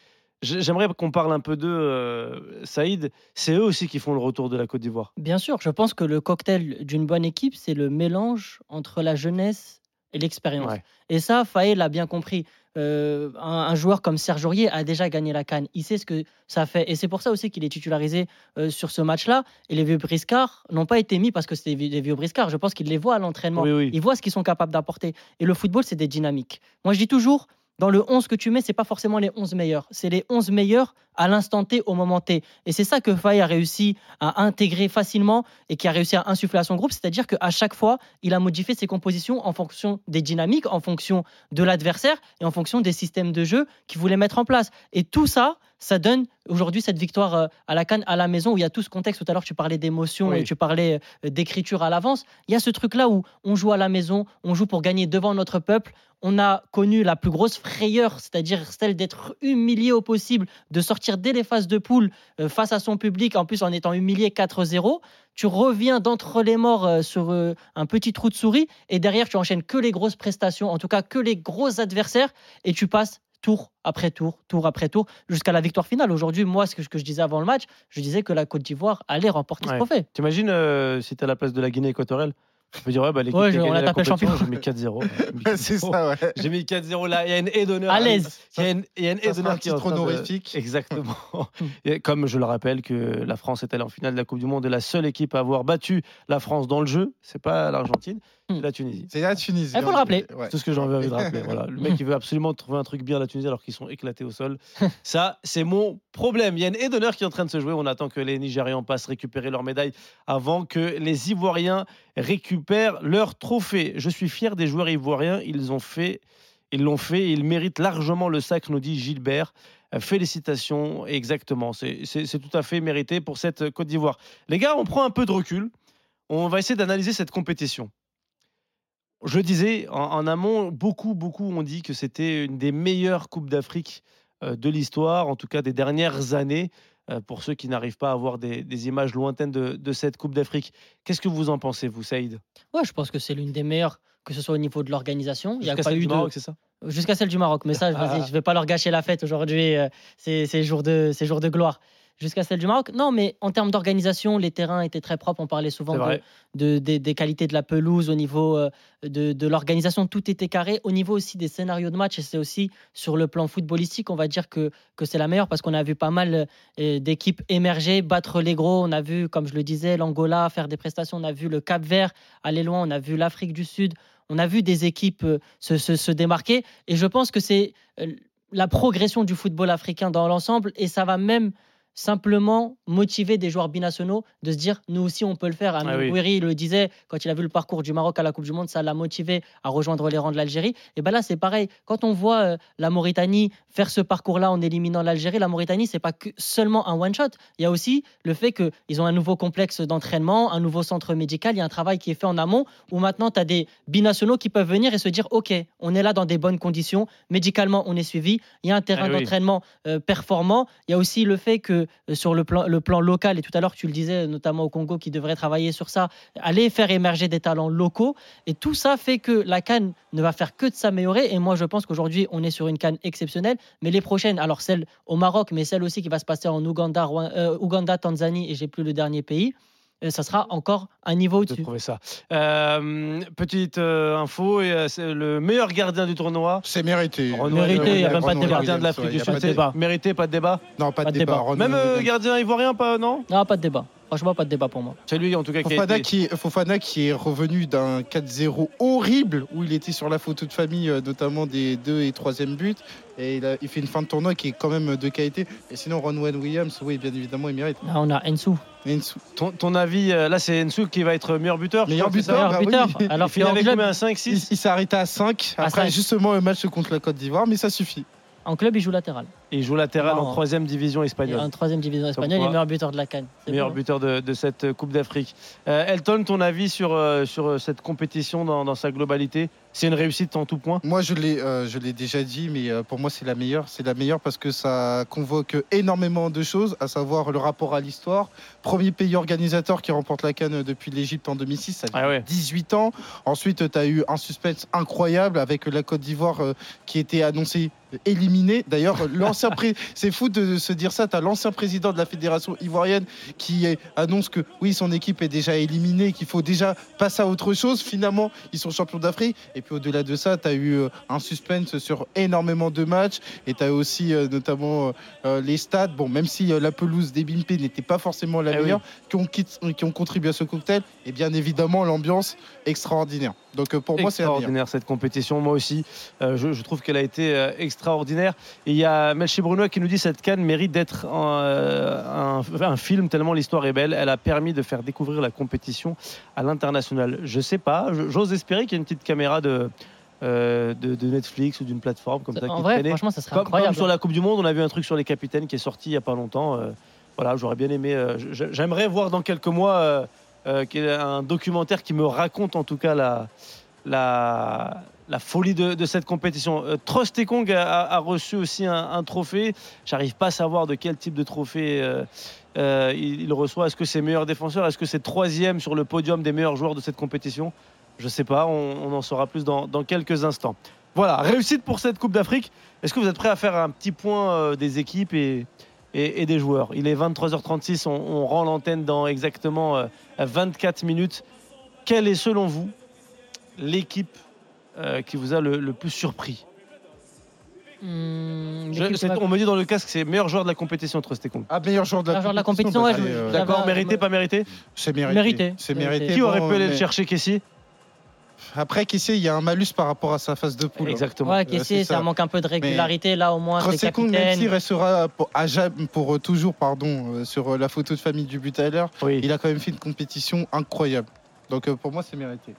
J'aimerais qu'on parle un peu d'eux, euh, Saïd. C'est eux aussi qui font le retour de la Côte d'Ivoire. Bien sûr, je pense que le cocktail d'une bonne équipe, c'est le mélange entre la jeunesse et l'expérience. Et ça, Faye l'a bien compris. Euh, un, joueur comme Serge Aurier a déjà gagné la canne. Il sait ce que ça fait. Et c'est pour ça aussi qu'il est titularisé euh, sur ce match-là. Et les vieux briscards n'ont pas été mis parce que c'est des vieux briscards. Je pense qu'ils les voient à l'entraînement. Ils voient ce qu'ils sont capables d'apporter. Et le football, c'est des dynamiques. Moi, je dis toujours, dans le 11 que tu mets, c'est pas forcément les 11 meilleurs. C'est les 11 meilleurs à l'instant T, au moment T. Et c'est ça que Faye a réussi à intégrer facilement et qui a réussi à insuffler à son groupe. C'est-à-dire qu'à chaque fois, il a modifié ses compositions en fonction des dynamiques, en fonction de l'adversaire et en fonction des systèmes de jeu qu'il voulait mettre en place. Et tout ça, ça donne aujourd'hui cette victoire euh, à la Cannes, à la maison, où il y a tout ce contexte. Tout à l'heure, tu parlais d'émotion et tu parlais euh, d'écriture à l'avance. Il y a ce truc-là où on joue à la maison, on joue pour gagner devant notre peuple. On a connu la plus grosse frayeur, c'est-à-dire celle d'être humilié au possible, de sortir dès les phases de poule euh, face à son public, en plus en étant humilié 4-0. Tu reviens d'entre les morts sur un petit trou de souris et derrière, tu enchaînes que les grosses prestations, en tout cas que les gros adversaires, et tu passes tour après tour, tour après tour, jusqu'à la victoire finale. Aujourd'hui, moi, ce que, je disais avant le match, je disais que la Côte d'Ivoire allait remporter ce trophée. T'imagines euh, si tu à la place de la Guinée équatoriale je peux dire, ouais, bah, l'équipe ouais, on a tapé le champion. J'ai mis 4-0. c'est ça, ouais. J'ai mis 4-0 là. Il y a une haie d'honneur. À l'aise. Il y a une, haie d'honneur qui est honorifique. Exactement. et comme je le rappelle, que la France est allée en finale de la Coupe du Monde et la seule équipe à avoir battu la France dans le jeu, c'est pas l'Argentine, c'est la Tunisie. C'est la Tunisie. Il faut le rappeler. C'est tout ce que j'ai envie de rappeler. Voilà. Le mec, il veut absolument trouver un truc bien à la Tunisie alors qu'ils sont éclatés au sol. Ça, c'est mon problème. Il y a une haie d'honneur qui est en train de se jouer. On attend que les Nigérians passent récupérer leur médaille avant que les Ivoiriens récupèrent leur trophée. Je suis fier des joueurs ivoiriens. Ils ont fait, ils l'ont fait. Ils méritent largement le sac, nous dit Gilbert. Euh, félicitations, exactement. C'est tout à fait mérité pour cette Côte d'Ivoire. Les gars, on prend un peu de recul. On va essayer d'analyser cette compétition. Je disais en, amont, beaucoup, beaucoup ont dit que c'était une des meilleures Coupes d'Afrique euh, de l'histoire, en tout cas des dernières années. Euh, pour ceux qui n'arrivent pas à avoir des, images lointaines de, cette Coupe d'Afrique. Qu'est-ce que vous en pensez, vous, Saïd? Ouais, je pense que c'est l'une des meilleures que ce soit au niveau de l'organisation. Il y a pas eu de. c'est ça? Jusqu'à celle du Maroc. Mais ça, je vais pas leur gâcher la fête aujourd'hui. C'est jour de, jour de gloire jusqu'à celle du Maroc. Non, mais en termes d'organisation, les terrains étaient très propres. On parlait souvent de, des qualités de la pelouse, au niveau euh, de, l'organisation, tout était carré. Au niveau aussi des scénarios de match, et c'est aussi sur le plan footballistique, on va dire que, que c'est la meilleure parce qu'on a vu pas mal euh, d'équipes émerger, battre les gros. On a vu, comme je le disais, l'Angola faire des prestations. On a vu le Cap Vert aller loin. On a vu l'Afrique du Sud. On a vu des équipes euh, se, se, se démarquer. Et je pense que c'est la progression du football africain dans l'ensemble. Et ça va même simplement motiver des joueurs binationaux de se dire nous aussi on peut le faire. Ah le disait quand il a vu le parcours du Maroc à la Coupe du Monde, ça l'a motivé à rejoindre les rangs de l'Algérie. Et ben là c'est pareil. Quand on voit euh, la Mauritanie faire ce parcours-là en éliminant l'Algérie, la Mauritanie c'est pas que seulement un one shot. Il y a aussi le fait qu'ils ont un nouveau complexe d'entraînement, un nouveau centre médical. Il y a un travail qui est fait en amont où maintenant tu as des binationaux qui peuvent venir et se dire ok on est là dans des bonnes conditions médicalement on est suivi. Il y a un terrain ah d'entraînement euh, performant. Il y a aussi le fait que euh, sur le plan, le plan local, et tout à l'heure tu le disais, notamment au Congo, qui devrait travailler sur ça, aller faire émerger des talents locaux. Et tout ça fait que la Cannes ne va faire que de s'améliorer. Et moi, je pense qu'aujourd'hui, on est sur une Cannes exceptionnelle. Mais les prochaines, alors celle au Maroc, mais celle aussi qui va se passer en Ouganda, euh, Ouganda Tanzanie, et j'ai plus le dernier pays ça sera encore un niveau au-dessus. ça. Euh, petite euh, info, euh, le meilleur gardien du tournoi. C'est mérité. mérité, il n'y a même pas de débat. Gardien de l'Afrique du Sud, c'est Mérité, pas de débat Non, pas, de débat. Même gardien ivoirien, pas, non? Non, pas de débat. Franchement, pas de débat pour moi. C'est lui, en tout cas, Fofana qui, est, Fofana qui est revenu d'un 4-0 horrible où il était sur la photo de famille, notamment des 2 et 3e buts. Et il, fait une fin de tournoi qui est quand même de qualité. Et sinon, Ronwen Williams, oui, bien évidemment, il mérite. Là, on a Ensu. Ton, avis, euh, là c'est Ensu qui va être meilleur buteur Meilleur buteur, bah buteur. Alors il avait combien 5, 6 Il, s'est arrêté à 5 après justement le match contre la Côte d'Ivoire, mais ça suffit. En club, il joue latéral. Il joue latéral en troisième division espagnole. En troisième division espagnole, il est meilleur buteur de la Cannes. Meilleur buteur de, cette Coupe d'Afrique. Euh, Elton, ton avis sur, euh, sur cette compétition dans sa globalité? C'est une réussite en tout point? Moi, je l'ai, euh, je l'ai déjà dit, mais euh, pour moi, c'est la meilleure. C'est la meilleure parce que ça convoque énormément de choses, à savoir le rapport à l'histoire. Premier pays organisateur qui remporte la Cannes depuis l'Égypte en 2006, ça a 18 ah ans. Ensuite, tu as eu un suspense incroyable avec la Côte d'Ivoire euh, qui était annoncée éliminé. D'ailleurs, l'ancien c'est fou de se dire ça. Tu as l'ancien président de la fédération ivoirienne qui annonce que oui, son équipe est déjà éliminée, qu'il faut déjà passer à autre chose. Finalement, ils sont champions d'Afrique. Et puis au-delà de ça, tu as eu euh, un suspense sur énormément de matchs. Et tu as aussi euh, notamment euh, les stades. Bon, même si la pelouse des Bimpe n'était pas forcément la eh meilleure, qui, ont, qui ont contribué à ce cocktail. Et bien évidemment, l'ambiance extraordinaire. Donc euh, pour moi, c'est extraordinaire cette compétition. Moi aussi, euh, je, trouve qu'elle a été euh, extraordinaire. Et il y a Melchi Bruno qui nous dit cette canne mérite d'être un, film tellement l'histoire est belle. Elle a permis de faire découvrir la compétition à l'international. Je sais pas. J'ose espérer qu'il y ait une petite caméra de. de, Netflix ou d'une plateforme comme ça. En vrai, franchement, ça serait incroyable. Comme sur la Coupe du Monde, on a vu un truc sur les capitaines qui est sorti il n'y a pas longtemps. voilà, j'aurais bien aimé. J'aimerais voir dans quelques mois euh, qui est un documentaire qui me raconte en tout cas la, la, folie de, cette compétition. Euh, Trost Ekong a, reçu aussi un, trophée. J'arrive pas à savoir de quel type de trophée euh, il, reçoit. Est-ce que c'est meilleur défenseur? Est-ce que c'est troisième sur le podium des meilleurs joueurs de cette compétition? Je sais pas. On, en saura plus dans, quelques instants. Voilà, réussite pour cette Coupe d'Afrique. Est-ce que vous êtes prêts à faire un petit point des équipes et, et, des joueurs. Il est 23h36, on, rend l'antenne dans exactement 24 euh, minutes. Quelle est selon vous l'équipe euh, qui vous a le, plus surpris? Hmm, On me dit dans le casque c'est meilleur joueur de la compétition entre Stécon. Ah, meilleur joueur de la, compétition. Bah, D'accord, mérité, pas mérité? C'est mérité. C'est mérité. Qui aurait pu aller le chercher, Kessie? Après, Kessé, il y a un malus par rapport à sa phase de poule. Exactement. Ouais, Kessé, ça. manque un peu de régularité. là, au moins, c'est capitaine. il restera pour, pour euh, toujours pardon, euh, sur euh, la photo de famille du but à l'heure. Il a quand même fait une compétition incroyable. Donc, pour moi, c'est mérité.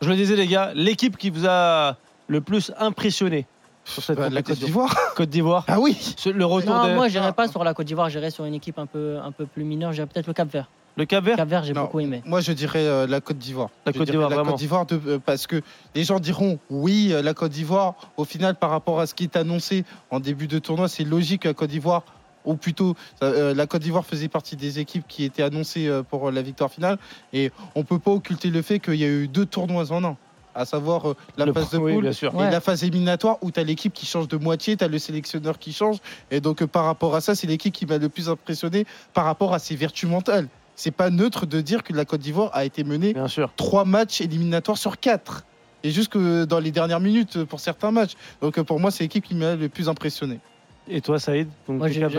Je le disais, les gars, l'équipe qui vous a le plus impressionné sur cette bah, la Côte d'Ivoire. Côte d'Ivoire. Ah oui. Le retour. Non, moi, j'irai pas sur la Côte d'Ivoire. J'irai sur une équipe un peu, un peu plus mineure. J'irai peut-être le Cap Vert. Le Cap Vert j'ai beaucoup aimé. Moi, je dirais euh, la Côte d'Ivoire. La Côte d'Ivoire, La Côte d'Ivoire, euh, parce que les gens diront oui, euh, la Côte d'Ivoire. Au final, par rapport à ce qui est annoncé en début de tournoi, c'est logique. La Côte d'Ivoire, ou plutôt, la Côte d'Ivoire faisait partie des équipes qui étaient annoncées pour la victoire finale. Et on peut pas occulter le fait qu'il y a eu deux tournois en un. à savoir euh, la phase de poule et la phase éliminatoire où tu as l'équipe qui change de moitié, tu as le sélectionneur qui change. Et donc, par rapport à ça, c'est l'équipe qui m'a le plus impressionné par rapport à ses vertus mentales. C'est pas neutre de dire que la Côte d'Ivoire a été menée trois matchs éliminatoires sur quatre. Et jusque dans les dernières minutes pour certains matchs. Donc, pour moi, c'est l'équipe qui m'a le plus impressionné. Et toi, Saïd Moi, Pourquoi Cap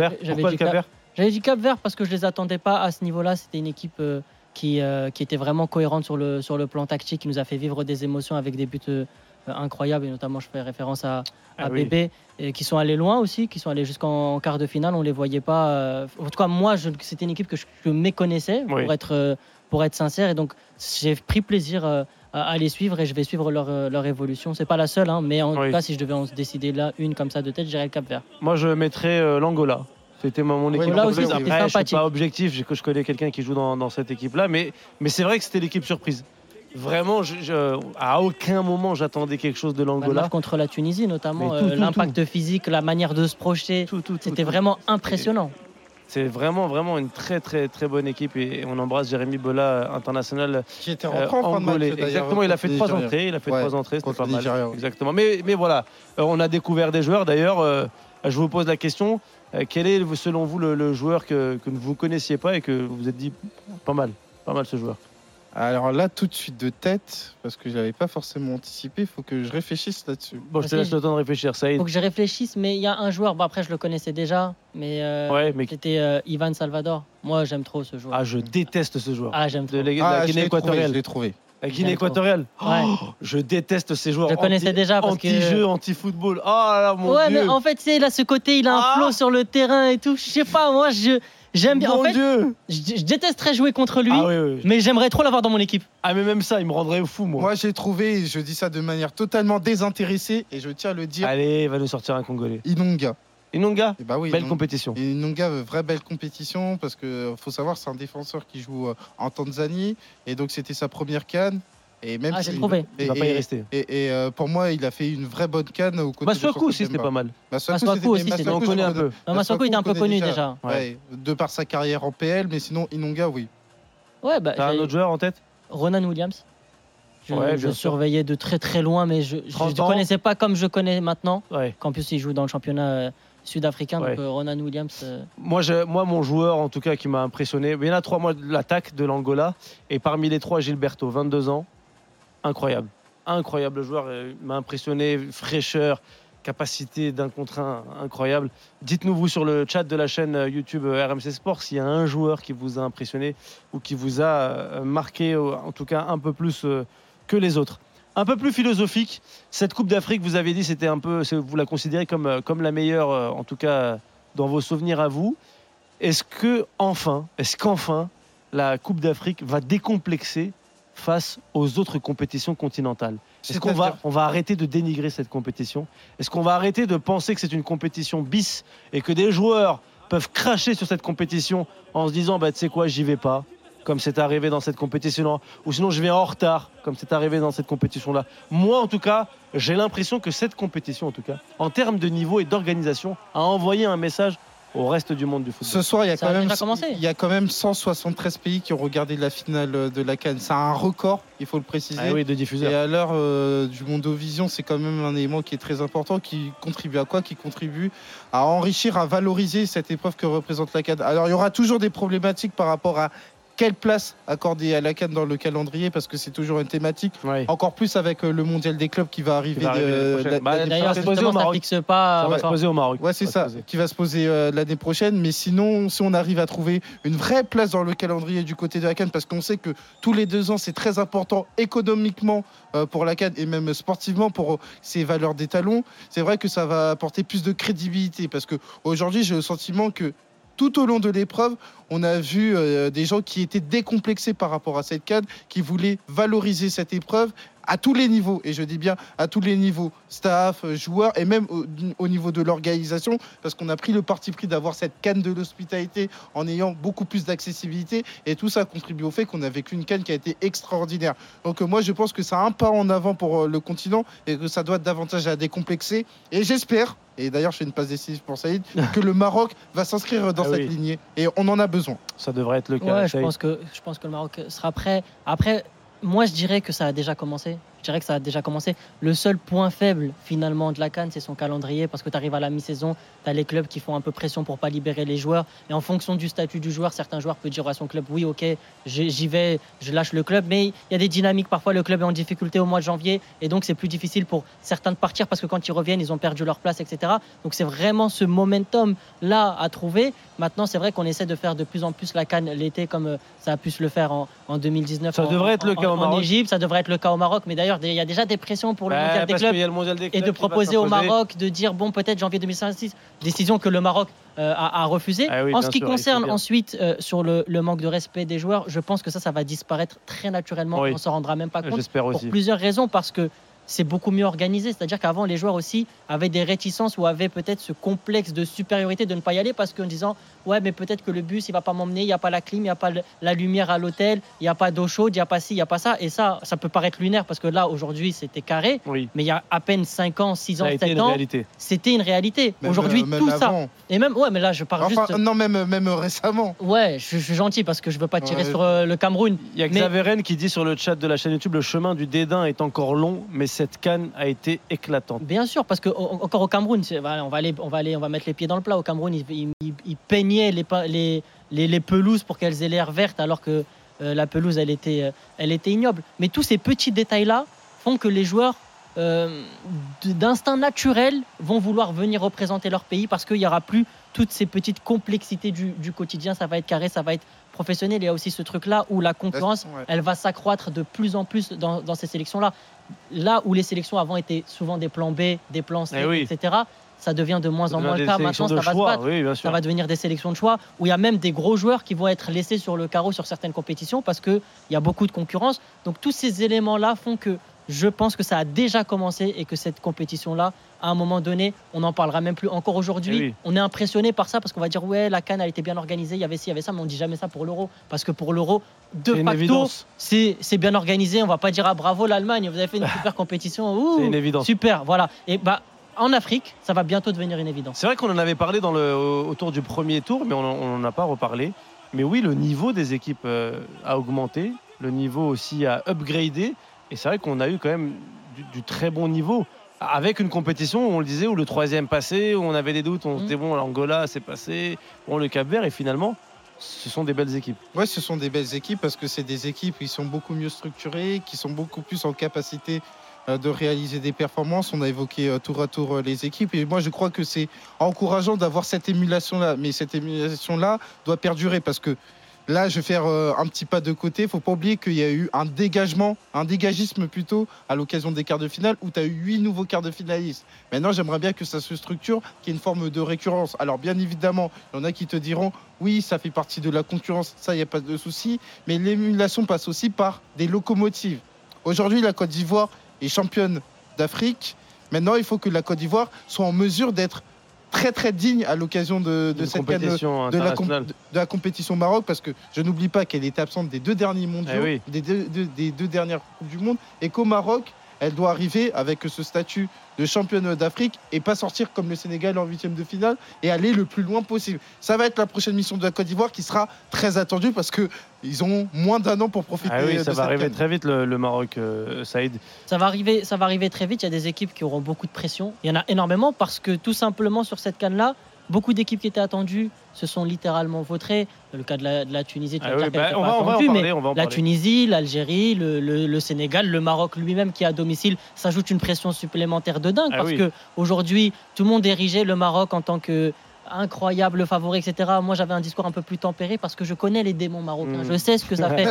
Vert J'avais dit Cap Vert parce que je les attendais pas à ce niveau-là. C'était une équipe. Euh, qui, euh, qui était vraiment cohérente sur le, sur le plan tactique, qui nous a fait vivre des émotions avec des buts euh, incroyables, et notamment je fais référence à, à ah Bébé, et qui sont allés loin aussi, qui sont allés jusqu'en quart de finale, on ne les voyait pas. Euh, en tout cas, moi, c'était une équipe que je, méconnaissais, pour, être, pour être sincère, et donc j'ai pris plaisir à, les suivre, et je vais suivre leur, leur évolution. C'est pas la seule, hein, mais en tout cas, si je devais en décider là, une comme ça de tête, j'irais le Cap Vert. Moi, je mettrais l'Angola. C'était mon équipe. là aussi, Après, je suis pas objectif, je, je connais quelqu'un qui joue dans, cette équipe-là, mais, mais c'est vrai que c'était l'équipe surprise. Vraiment, je, à aucun moment j'attendais quelque chose de l'Angola. contre la Tunisie, notamment, euh, l'impact physique, la manière de se projeter, c'était vraiment impressionnant. C'est vraiment, vraiment une très, très, très bonne équipe et on embrasse Jérémy Bola, international qui était rentré en fin de Exactement, il a fait trois entrées, il a fait trois entrées, c'était pas mal. Exactement. Mais, mais voilà, euh, on a découvert des joueurs. D'ailleurs, euh, je vous pose la question euh, quel est selon vous le, joueur que, vous ne connaissiez pas et que vous vous êtes dit pas mal, pas mal ce joueur? Alors là, tout de suite de tête, parce que je n'avais pas forcément anticipé, il faut que je réfléchisse là-dessus. Bon, je te laisse le temps de réfléchir, ça Il faut que je réfléchisse, mais il y a un joueur, bon après je le connaissais déjà, mais, euh, mais... c'était euh, Ivan Salvador. Moi, j'aime trop ce joueur. Ah, je déteste ce joueur. Ah, j'aime trop. De la, ah, Guinée équatoriale. je l'ai trouvé. La Guinée équatoriale. Oh, je déteste ces joueurs. Je connaissais déjà parce anti-jeu, anti-football. Oh là mon ouais, mais en fait, c'est là ce côté, il a un ah. flow sur le terrain et tout. Je sais pas, moi, je j'aime bien. en fait, Dieu. Je, détesterais jouer contre lui, ah mais j'aimerais trop l'avoir dans mon équipe. Ah mais même ça, il me rendrait fou, moi. Moi, j'ai trouvé, je dis ça de manière totalement désintéressée, et je tiens à le dire. Allez, il va nous sortir un Congolais. Inonga. Inonga bah oui, Belle compétition. Inonga, vraie belle compétition parce que faut savoir, c'est un défenseur qui joue euh, en Tanzanie et donc c'était sa première canne. Et même ah, j'ai trouvé. il va pas y rester. Et, euh, pour moi, il a fait une vraie bonne canne au côté Masuaku aussi, c'était pas mal. Masuaku aussi, on connaît un peu. Masuaku, il est un peu connu déjà. de par sa carrière en PL, mais sinon, Inonga, oui. Ouais, bah, T'as un autre joueur en tête? Ronan Williams. Je, je surveillais de très très loin, mais je ne connaissais pas comme je connais maintenant. Qu'en plus, il joue dans le championnat euh, sud-africain, donc euh, Ronan Williams. Moi, moi, mon joueur, en tout cas, qui m'a impressionné, il y en a trois, moi, l'attaque de l'Angola. Et parmi les trois, Gilberto, 22 ans incroyable. Incroyable joueur, il m'a impressionné, fraîcheur, capacité d'un contre un incroyable. Dites-nous vous sur le chat de la chaîne YouTube RMC Sport s'il y a un joueur qui vous a impressionné ou qui vous a euh, marqué, en tout cas un peu plus euh, que les autres. Un peu plus philosophique, cette Coupe d'Afrique, vous avez dit, c'était un peu, vous la considérez comme, euh, comme la meilleure, en tout cas dans vos souvenirs à vous. Est-ce que enfin, est-ce qu'enfin la Coupe d'Afrique va décomplexer face aux autres compétitions continentales Est-ce qu'on va, on va arrêter de dénigrer cette compétition? Est-ce qu'on va arrêter de penser que c'est une compétition bis et que des joueurs peuvent cracher sur cette compétition en se disant bah, tu sais quoi, j'y vais pas comme c'est arrivé dans cette compétition-là, ou sinon je viens en retard, comme c'est arrivé dans cette compétition-là. Moi, en tout cas, j'ai l'impression que cette compétition, en tout cas, en termes de niveau et d'organisation, a envoyé un message au reste du monde du football. Ce soir, il y a, quand même, il y a quand même 173 pays qui ont regardé la finale de la Cannes. C'est un record, il faut le préciser. Ah oui, de diffuseurs. Et à l'heure euh, du Mondovision, c'est quand même un élément qui est très important, qui contribue à quoi? Qui contribue à enrichir, à valoriser cette épreuve que représente la Cannes. Alors, il y aura toujours des problématiques par rapport à quelle place accorder à la Cannes dans le calendrier parce que c'est toujours une thématique. Encore plus avec euh, le mondial des clubs qui va arriver. D'ailleurs, ça ne fixe pas. Ça va se poser au Maroc. Ouais, c'est ça, qui va se poser euh, l'année prochaine. Mais sinon, si on arrive à trouver une vraie place dans le calendrier du côté de la Cannes, parce qu'on sait que tous les deux ans, c'est très important économiquement euh, pour la Cannes et même sportivement pour ses valeurs d'étalon, c'est vrai que ça va apporter plus de crédibilité parce que aujourd'hui, j'ai le sentiment que tout au long de l'épreuve, on a vu euh, des gens qui étaient décomplexés par rapport à cette canne, qui voulaient valoriser cette épreuve à tous les niveaux, et je dis bien à tous les niveaux, staff, joueurs, et même au, niveau de l'organisation, parce qu'on a pris le parti pris d'avoir cette canne de l'hospitalité en ayant beaucoup plus d'accessibilité, et tout ça contribue au fait qu'on a vécu une canne qui a été extraordinaire. Donc euh, moi je pense que c'est un pas en avant pour euh, le continent, et que ça doit davantage à décomplexer, et j'espère, et d'ailleurs je fais une passe décisive pour Saïd, que le Maroc va s'inscrire dans ah cette lignée, et on en a besoin. Ça devrait être le cas. je pense que je pense que le Maroc sera prêt. Après, moi, je dirais que ça a déjà commencé. Je dirais que ça a déjà commencé. Le seul point faible finalement de la Cannes, c'est son calendrier parce que tu arrives à la mi-saison, tu as les clubs qui font un peu pression pour pas libérer les joueurs. Et en fonction du statut du joueur, certains joueurs peuvent dire à son club oui, ok, j'y vais, je lâche le club. Mais il y a des dynamiques. Parfois, le club est en difficulté au mois de janvier et donc c'est plus difficile pour certains de partir parce que quand ils reviennent, ils ont perdu leur place, etc. Donc c'est vraiment ce momentum là à trouver. Maintenant, c'est vrai qu'on essaie de faire de plus en plus la Cannes l'été comme euh, ça a pu se le faire en, 2019. Ça devrait être le cas au Maroc. En Égypte, ça devrait être le cas au Maroc. Mais d'ailleurs, il y a déjà des pressions pour le, mondial, des clubs, et de proposer au Maroc de dire bon, peut-être janvier 2056, décision que le Maroc euh, a, refusé. Ah en ce qui concerne ensuite euh, sur le, manque de respect des joueurs, je pense que ça, ça va disparaître très naturellement. On On s'en rendra même pas compte. Pour plusieurs raisons, parce que c'est beaucoup mieux organisé. C'est-à-dire qu'avant, les joueurs aussi avaient des réticences ou avaient peut-être ce complexe de supériorité de ne pas y aller parce qu'en disant ouais, mais peut-être que le bus il va pas m'emmener, il n'y a pas la clim, il n'y a pas la lumière à l'hôtel, il n'y a pas d'eau chaude, il n'y a pas ci, il n'y a pas ça. Et ça, ça peut paraître lunaire parce que là aujourd'hui c'était carré, mais il y a à peine 5 ans, 6 ans, 7 ans, c'était une réalité. Aujourd'hui tout ça. Et même ouais, mais là je parle juste. Non, même même récemment. Ouais, je, suis gentil parce que je veux pas tirer sur euh, le Cameroun. Il y a Xavier qui dit sur le chat de la chaîne YouTube le chemin du dédain est encore long, mais cette canne a été éclatante. Bien sûr, parce que encore au Cameroun, on va aller, on va aller, on va mettre les pieds dans le plat. Au Cameroun, ils, peignaient les, pelouses pour qu'elles aient l'air vertes, alors que euh, la pelouse, elle était, euh, elle était ignoble. Mais tous ces petits détails-là font que les joueurs euh, d'instinct naturel vont vouloir venir représenter leur pays parce qu'il n'y aura plus toutes ces petites complexités du, du, quotidien. Ça va être carré, ça va être professionnel. Il y a aussi ce truc-là où la concurrence, elle va s'accroître de plus en plus dans, dans ces sélections-là. Là où les sélections avant étaient souvent des plans B, des plans C, eh etc ça devient de moins en moins le cas. Maintenant, ça va se battre. ça va devenir des sélections de choix où il y a même des gros joueurs qui vont être laissés sur le carreau sur certaines compétitions parce qu'il y a beaucoup de concurrence. Donc, tous ces éléments-là font que je pense que ça a déjà commencé et que cette compétition-là, à un moment donné, on n'en parlera même plus. Encore aujourd'hui, eh on est impressionné par ça parce qu'on va dire ouais, la canne, elle était bien organisée, il y avait ci, il y avait ça, mais on dit jamais ça pour l'euro parce que pour l'euro, de facto, c'est bien organisé. On va pas dire ah bravo l'Allemagne, vous avez fait une super compétition. C'est une évidence. Super, voilà. Et bah en Afrique, ça va bientôt devenir une évidence. C'est vrai qu'on en avait parlé dans le, autour du premier tour, mais on n'en a pas reparlé. Mais oui, le niveau des équipes euh, a augmenté, le niveau aussi a upgradé. Et c'est vrai qu'on a eu quand même du, très bon niveau. Avec une compétition, on le disait, où le troisième passé, où on avait des doutes, on se mmh. disait, bon, l'Angola, c'est passé, bon, le Cap Vert, et finalement, ce sont des belles équipes. Oui, ce sont des belles équipes parce que c'est des équipes qui sont beaucoup mieux structurées, qui sont beaucoup plus en capacité euh, de réaliser des performances. On a évoqué euh, tour à tour euh, les équipes. Et moi, je crois que c'est encourageant d'avoir cette émulation-là. Mais cette émulation-là doit perdurer parce que Là, je vais faire un petit pas de côté. Il faut pas oublier qu'il y a eu un dégagement, un dégagisme plutôt, à l'occasion des quarts de finale, où tu as eu huit nouveaux quarts de finalistes. Maintenant, j'aimerais bien que ça se structure, qu'il y ait une forme de récurrence. Alors, bien évidemment, il y en a qui te diront, oui, ça fait partie de la concurrence, ça, il n'y a pas de souci. Mais l'émulation passe aussi par des locomotives. Aujourd'hui, la Côte d'Ivoire est championne d'Afrique. Maintenant, il faut que la Côte d'Ivoire soit en mesure d'être très très digne à l'occasion de, cette compétition de, la, de, la, compétition Maroc parce que je n'oublie pas qu'elle était absente des deux derniers mondiaux, eh des, deux, des, deux, dernières coupes du monde et qu'au Maroc elle doit arriver avec ce statut de championne d'Afrique et pas sortir comme le Sénégal en huitième de finale et aller le plus loin possible. Ça va être la prochaine mission de la Côte d'Ivoire qui sera très attendue parce que ils ont moins d'un an pour profiter. Ah oui, ça va arriver très vite le, Maroc, euh, Saïd. Ça va arriver, ça va arriver très vite. Il y a des équipes qui auront beaucoup de pression. Il y en a énormément parce que tout simplement sur cette canne là, Beaucoup d'équipes qui étaient attendues se sont littéralement vautrées. Le cas de la, Tunisie, tu la Tunisie, l'Algérie, le, Sénégal, le Maroc lui-même qui est à domicile s'ajoute une pression supplémentaire de dingue ah parce que aujourd'hui tout le monde érigeait le Maroc en tant que incroyable favori, etc. Moi, j'avais un discours un peu plus tempéré parce que je connais les démons marocains. Je hmm. sais ce que ça fait.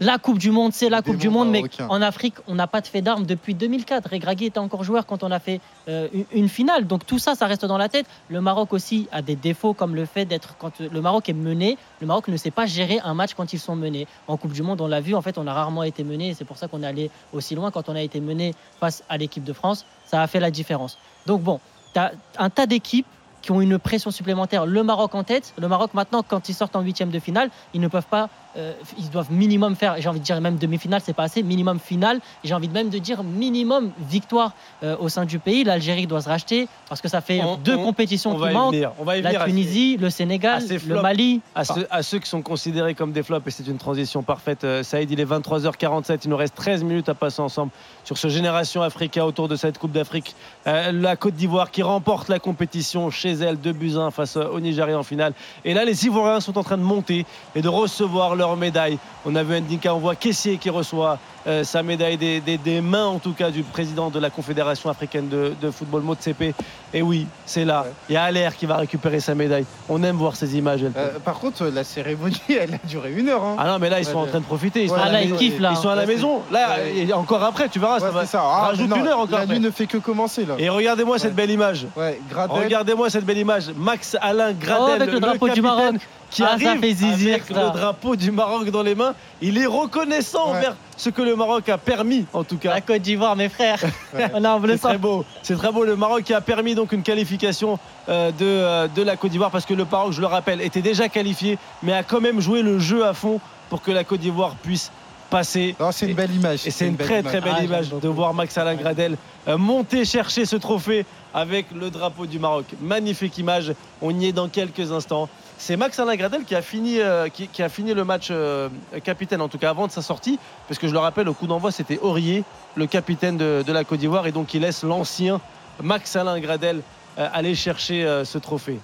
la Coupe du Monde, c'est la Coupe du Monde, mais en Afrique, on n'a pas de fait d'armes depuis 2004. Regragui était encore joueur quand on a fait euh, une finale. Donc tout ça, ça reste dans la tête. Le Maroc aussi a des défauts comme le fait d'être quand le Maroc est mené, le Maroc ne sait pas gérer un match quand ils sont menés. En Coupe du Monde, on l'a vu. En fait, on a rarement été mené. C'est pour ça qu'on est allé aussi loin. Quand on a été mené face à l'équipe de France, ça a fait la différence. Donc bon, tu as un tas d'équipes qui ont une pression supplémentaire. Le Maroc en tête. Le Maroc, maintenant, quand ils sortent en huitième de finale, ils ne peuvent pas. Euh, ils doivent minimum faire, j'ai envie de dire même demi-finale, c'est pas assez, minimum finale. J'ai envie de même de dire minimum victoire euh, au sein du pays. L'Algérie doit se racheter parce que ça fait deux compétitions qui manquent. On va y la Tunisie, le Sénégal, le Mali. À, ceux, qui sont considérés comme des flops, et c'est une transition parfaite. Euh, Saïd, il est 23h47, il nous reste 13 minutes à passer ensemble sur ce Génération Africa autour de cette Coupe d'Afrique. la Côte d'Ivoire qui remporte la compétition chez elle, 2 buts 1 face au Nigeria en finale. Et là, les Ivoiriens sont en train de monter et de recevoir leur médaille. On a vu Ndinka, on voit Kessier qui reçoit euh, sa médaille des, mains, en tout cas, du président de la Confédération africaine de, de football, Motsepe. Et oui, c'est là. Il y a Allaire qui va récupérer sa médaille. On aime voir ces images. Euh, par contre, la cérémonie, elle a duré une heure. Hein. Ah non, mais là, ils sont en train de profiter. Ils sont, à, la, ils kiffent, là. Ils sont à la maison. Là, et encore après, tu verras, ça va ça. Ah, rajoute une heure encore. La nuit ne fait que commencer. Là. Et regardez-moi cette belle image. Regardez-moi cette belle image. Max Alain Gradel, oh, avec le drapeau du Maroc qui ah, arrive avec le drapeau du Maroc dans les mains. Il est reconnaissant envers ce que le Maroc a permis, en tout cas. La Côte d'Ivoire, mes frères. c'est très beau. C'est très beau. Le Maroc qui a permis donc une qualification euh, de, euh, de la Côte d'Ivoire parce que le Maroc, je le rappelle, était déjà qualifié, mais a quand même joué le jeu à fond pour que la Côte d'Ivoire puisse passer. C'est une belle image. Et c'est une, très très belle ah, image de voir Max Alain Gradel euh, monter chercher ce trophée avec le drapeau du Maroc. Magnifique image. On y est dans quelques instants. C'est Max Alain Gradel qui a fini, euh, qui, a fini le match euh, capitaine, en tout cas avant de sa sortie, parce que je le rappelle, au coup d'envoi, c'était Aurier, le capitaine de, la Côte d'Ivoire, et donc il laisse l'ancien Max Alain Gradel euh, aller chercher ce trophée.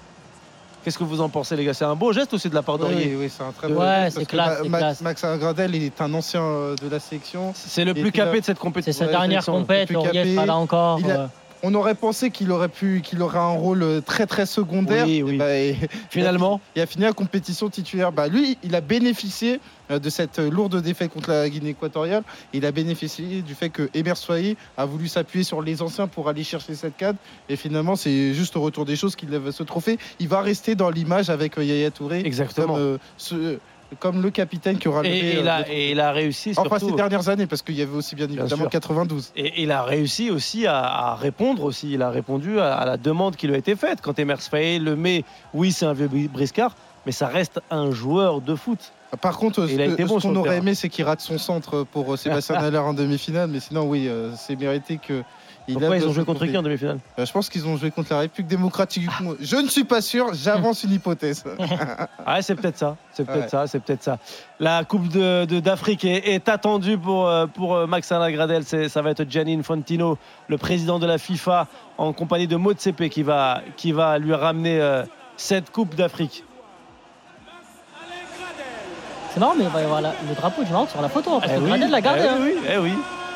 Qu'est-ce que vous en pensez, les gars? C'est un beau geste aussi de la part d'Aurier Oui, c'est un très beau geste. c'est classe, Max, Alain Gradel est un ancien de la sélection. C'est le plus capé de cette compétition. C'est sa dernière compétition. Aurier là encore on aurait pensé qu'il aurait pu, qu'il aurait un rôle très très secondaire. Oui, oui. Bah, Finalement, il a, fini la compétition titulaire. Bah, lui, il a bénéficié euh, de cette lourde défaite contre la Guinée équatoriale. Il a bénéficié du fait que Emer Soyer a voulu s'appuyer sur les anciens pour aller chercher cette cadre. Et finalement, c'est juste au retour des choses qu'il lève ce trophée. Il va rester dans l'image avec euh, Yaya Touré. Exactement. Euh, comme le capitaine qui aura et, il a, et il a réussi enfin ces dernières années parce qu'il y avait aussi bien évidemment 92 et il a réussi aussi à, répondre aussi. Il a répondu à, la demande qui lui a été faite. Quand Emers Faye le met oui c'est un vieux briscard mais ça reste un joueur de foot. Par contre, ce, qu'on aurait aimé, c'est qu'il rate son centre pour euh, Sébastien Haller en demi-finale. Mais sinon, oui, euh, c'est mérité que pourquoi ils ont joué contre qui en demi-finale euh, Je pense qu'ils ont joué contre la République démocratique du Congo. Je ne suis pas sûr, j'avance une hypothèse. ah, c'est peut-être ça, c'est peut-être ça, c'est peut-être ça. La Coupe d'Afrique de, est, attendue pour, euh, pour euh, Max Alain Gradel. Ça va être Gianni Infantino, le président de la FIFA, en compagnie de Motsepe qui va, qui va lui ramener cette Coupe d'Afrique. C'est marrant, mais il va y avoir le drapeau du Maroc sur la photo. Parce eh que Gradel l'a gardé. Eh hein. oui, eh oui.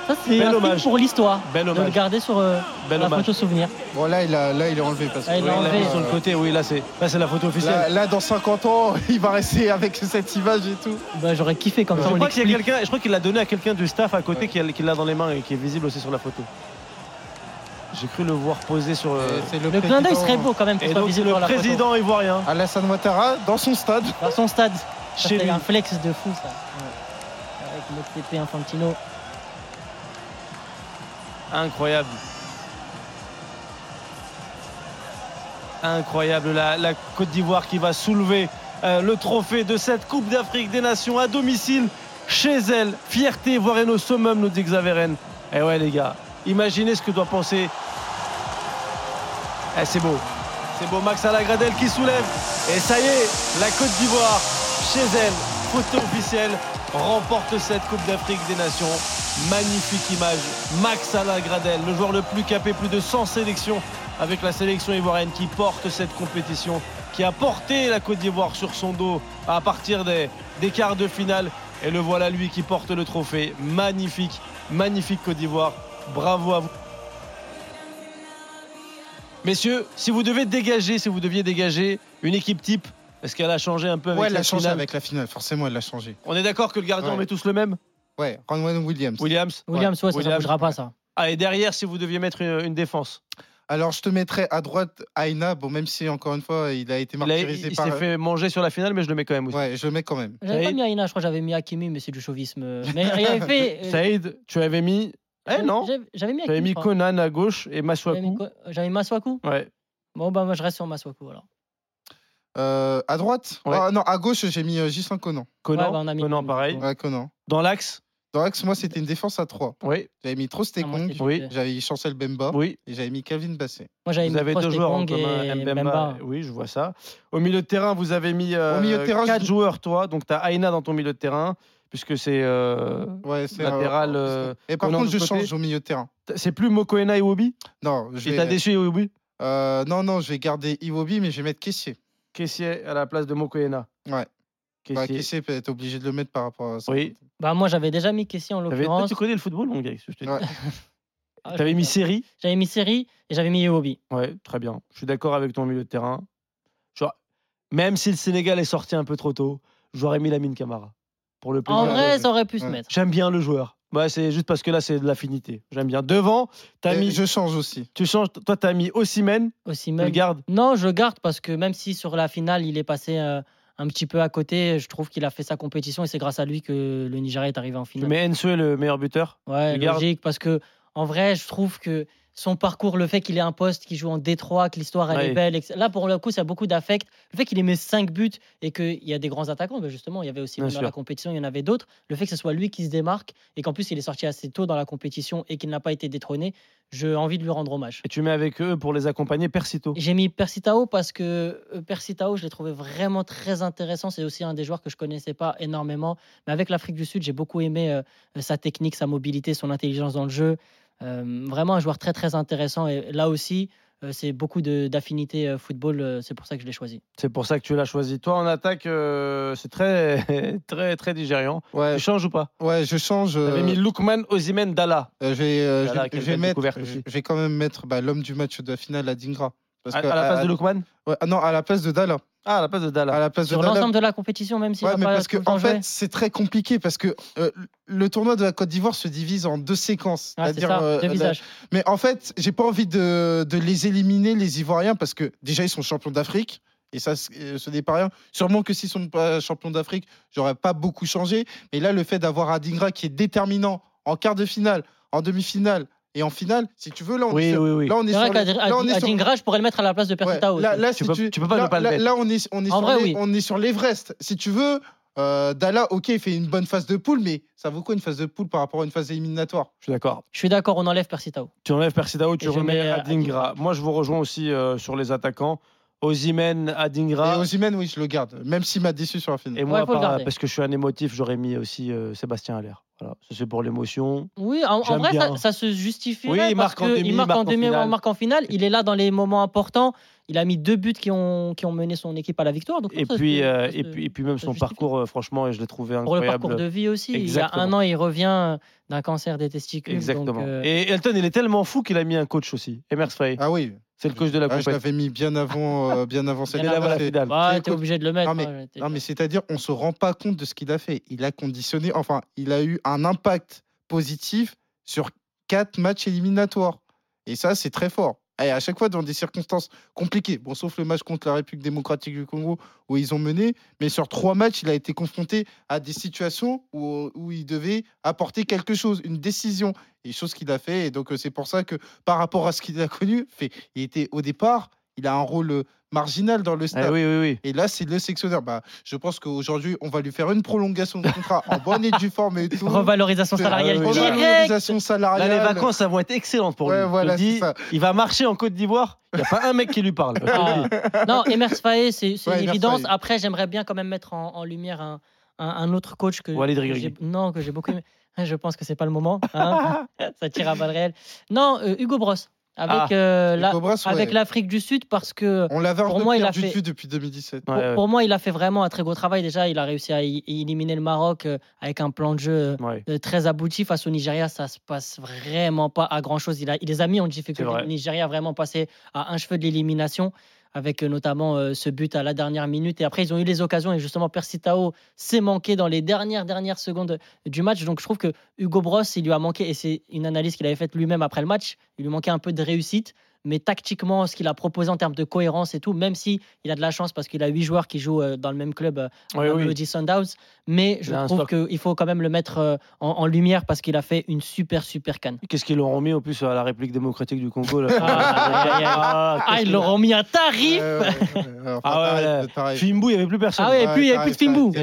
Ça, c'est un pour l'histoire. De le garder sur euh, la photo souvenir. Bon, là, il, a, là, il est enlevé. Parce ah, il est enlevé. sur le côté, oui, là, c'est là, la photo officielle. Là, dans 50 ans, il va rester avec cette image et tout. Bah, J'aurais kiffé comme ça. Je crois, qu'il je crois qu'il l'a donné à quelqu'un du staff à côté qui l'a dans les mains et qui est visible aussi sur la photo. J'ai cru le voir poser sur. Euh, le, le clin d'œil serait beau quand même. Et donc, c'est le président ivoirien. Alassane Ouattara dans son stade. Dans son stade. C'est un flex de fou, ça. Avec le TP Infantino. Incroyable. Incroyable. La, Côte d'Ivoire qui va soulever euh, le trophée de cette Coupe d'Afrique des Nations à domicile chez elle. Fierté, voire au summum, nous dit Xaveren. Eh ouais, les gars, imaginez ce que doit penser. Eh, c'est beau. C'est beau, Max Alagradel qui soulève. Et ça y est, la Côte d'Ivoire chez elle, photo officielle, remporte cette Coupe d'Afrique des Nations. Magnifique image. Max Alain Gradel, le joueur le plus capé, plus de 100 sélections avec la sélection ivoirienne qui porte cette compétition, qui a porté la Côte d'Ivoire sur son dos à partir des, des quarts de finale. Et le voilà lui qui porte le trophée. Magnifique, magnifique Côte d'Ivoire. Bravo à vous. Messieurs, si vous devez dégager, si vous deviez dégager une équipe type, est-ce qu'elle a changé un peu avec ouais, elle a changé avec la finale. Forcément, elle a changé. On est d'accord que le gardien, on met tous le même? Ouais, Ronwen Williams. Williams Williams, ouais, ça ne bougera pas ça. Ah, et derrière, si vous deviez mettre une, défense alors, je te mettrais à droite Aina, bon, même si encore une fois, il a été martyrisé il, par. Il s'est fait manger sur la finale, mais je le mets quand même aussi. Ouais, je le mets quand même. J'avais pas mis Aina, je crois que j'avais mis Hakimi, mais c'est du chauvisme. Mais il avait fait. Euh, Saïd, tu avais mis. Eh non J'avais mis, J'avais mis Conan à gauche et Maswaku. J'avais mis Maswaku Ouais. Bon, bah, moi, je reste sur Maswaku alors. Euh, à droite? Ah, Non, à gauche, j'ai mis euh, Gislain Conan. Conan, bah, Conan pareil. Ouais, Conan. Dans l'axe? Dans moi, c'était une défense à 3. Oui. J'avais mis Trostekong. Ah, oui. J'avais mis Chancel Bemba. Oui. Et j'avais mis Kevin Basset. Moi, j'avais Vous avez deux joueurs en commun, Mbemba. Oui, je vois ça. Au milieu de terrain, vous avez mis euh, Au milieu de terrain, 4 joueurs, toi. Donc, tu as Aina dans ton milieu de terrain puisque c'est euh, ouais, latéral. Euh, et par contre, je change au milieu de terrain. C'est plus Mokoena et Iwobi? Non. Je vais... Et t'as déçu Iwobi? Euh, Non, non, je vais garder Iwobi, mais je vais mettre Kessier. Kessier à la place de Mokoena. Ouais. Bah, Kessier. peut être obligé de le mettre par rapport à ça. Oui. Bah, moi, j'avais déjà mis Kessier en l'occurrence. Tu connais le football, mon gars je te ouais. T'avais mis Série J'avais mis Série et j'avais mis Iwobi. Ouais, très bien. Je suis d'accord avec ton milieu de terrain. Même si le Sénégal est sorti un peu trop tôt, j'aurais mis la mine Camara. Pour le en vrai, ça aurait pu se mettre. J'aime bien le joueur. Ouais, c'est juste parce que là, c'est de l'affinité. J'aime bien. Devant, as mis. Je change aussi. Tu changes. Toi, tu as mis Ossimène. Ossimène. Tu le gardes Non, je garde parce que même si sur la finale, il est passé euh, un petit peu à côté, je trouve qu'il a fait sa compétition et c'est grâce à lui que le Nigeria est arrivé en finale. Mais Enso est le meilleur buteur Ouais, logique. Parce que en vrai, je trouve que son parcours, le fait qu'il ait un poste, qu'il joue en Détroit, que l'histoire elle est belle. Là, pour le coup, ça a beaucoup d'affect. Le fait qu'il ait mis 5 buts et qu'il y a des grands attaquants, ben justement, il y avait aussi dans la compétition, il y en avait d'autres. Le fait que ce soit lui qui se démarque et qu'en plus il est sorti assez tôt dans la compétition et qu'il n'a pas été détrôné, j'ai envie de lui rendre hommage. Et tu mets avec eux pour les accompagner Persito J'ai mis Persitao parce que euh, Persitao, je l'ai trouvé vraiment très intéressant. C'est aussi un des joueurs que je connaissais pas énormément. Mais avec l'Afrique du Sud, j'ai beaucoup aimé euh, sa technique, sa mobilité, son intelligence dans le jeu. Euh, vraiment un joueur très très intéressant. Et là aussi, euh, c'est beaucoup d'affinité euh, football. c'est pour ça que je l'ai choisi. C'est pour ça que tu l'as choisi. Toi, en attaque, c'est très très très digériant. Ouais. Tu changes ou pas? Ouais, je change. Tu avais mis Lukman Ozimen Dalla. je vais, je, vais mettre, je, vais quand même mettre bah, l'homme du match de la finale à Dingra. à, la place de Lukman ouais, Non, à la place de Dalla. Ah, à la place de Dalla. À la place Sur l'ensemble de la compétition, même si. Ouais, mais parce que en fait, c'est très compliqué parce que euh, le tournoi de la Côte d'Ivoire se divise en deux séquences. Ah, c'est-à-dire euh, deux visages. Mais en fait, j'ai pas envie de, de, les éliminer les Ivoiriens parce que déjà ils sont champions d'Afrique. Et ça, euh, ce n'est pas rien. Sûrement que s'ils sont pas champions d'Afrique, j'aurais pas beaucoup changé. Mais là, le fait d'avoir Adingra qui est déterminant en quart de finale, en demi-finale, et en finale, si tu veux, là, on est sur, oui, là, on est sur vrai là, on est sur... je pourrais le mettre à la place de Persitao. là, là, tu, peux, tu, peux pas ne pas le mettre. Là, on est, on est, sur, vrai, on est sur l'Everest. Si tu veux, euh, Dalla, ok, il fait une bonne phase de poule, mais ça vaut quoi une phase de poule par rapport à une phase éliminatoire? Je suis d'accord. Je suis d'accord, on enlève Persitao. Tu enlèves Persitao, tu remets euh, Adingra. Moi, je vous rejoins aussi euh, sur les attaquants. Ozimen, Adingra. Et oui, je le garde, même s'il m'a déçu sur la finale. Et moi, parce que je suis un émotif, j'aurais mis aussi euh, Sébastien Allaire. Voilà, c'est pour l'émotion. Oui, en, vrai, ça, se justifie. Oui, il marque en demi, il marque en, demi, finale. marque en finale. Il est là dans les moments importants. Il a mis deux buts qui ont, qui ont mené son équipe à la victoire. Donc et, puis, euh, et, puis, et puis même son parcours, euh, franchement, je l'ai trouvé incroyable. Pour le parcours de vie aussi. Il y a un an, il revient d'un cancer des testicules. Exactement. Et Elton, il est tellement fou qu'il a mis un coach aussi, Emers Frey. Ah oui. C'est le coach de la ah, Je l'avais mis bien avant, euh, bien avant cette finale. Ah, t'es obligé de le mettre. Non, mais, non, mais c'est-à-dire, on se rend pas compte de ce qu'il a fait. Il a conditionné, enfin, il a eu un impact positif sur quatre matchs éliminatoires. Et ça, c'est très fort. Et à chaque fois dans des circonstances compliquées. Bon, sauf le match contre la République démocratique du Congo où ils ont mené, mais sur trois matchs, il a été confronté à des situations où, il devait apporter quelque chose, une décision, et chose qu'il a fait. Et donc c'est pour ça que par rapport à ce qu'il a connu, fait, il était au départ, il a un rôle marginal dans le eh stade. oui, oui, oui. Et là, c'est le sectionnaire. Bah, je pense qu'aujourd'hui, on va lui faire une prolongation de contrat en bonne et due forme et tout. Revalorisation salariale. Revalorisation salariale. Là, les vacances, ça vont être excellentes pour lui. Voilà, dis, il va marcher en Côte d'Ivoire. Il n'y a pas un mec qui lui parle. Ah. Non, Emers Faé, c'est une évidence. Après, j'aimerais bien quand même mettre en, lumière un, un, autre coach que, non, que j'ai beaucoup aimé. Je pense que c'est pas le moment. Hein. ça tire à balles réelles. Non, euh, Hugo Bros avec, ah. euh, avec l'Afrique du Sud parce que on l'avait pour moi il a fait depuis 2017. Pour, moi il a fait vraiment un très gros travail. Déjà il a réussi à éliminer le Maroc euh, avec un plan de jeu euh, très abouti. Face au Nigeria ça se passe vraiment pas à grand chose il, a, il les a mis en difficulté. Le Nigeria a vraiment passé à un cheveu de l'élimination avec euh, notamment euh, ce but à la dernière minute. Et après, ils ont eu les occasions et justement, Persitao s'est manqué dans les dernières, dernières secondes du match. Donc, je trouve que Hugo Bros, il lui a manqué, et c'est une analyse qu'il avait faite lui-même après le match, il lui manquait un peu de réussite. Mais tactiquement, ce qu'il a proposé en termes de cohérence et tout, même si il a de la chance parce qu'il a huit joueurs qui jouent euh, dans le même club, euh, oui, oui. Sundowns, mais je trouve qu'il faut quand même le mettre euh, en, lumière parce qu'il a fait une super, super canne. Qu'est-ce qu'ils l'auront mis en plus à la République démocratique du Congo là? Ah, ah ils l'auront mis un tarif. Ah ouais, Fimbu, il n'y avait plus personne. Ah ouais, il n'y avait plus de Fimbu.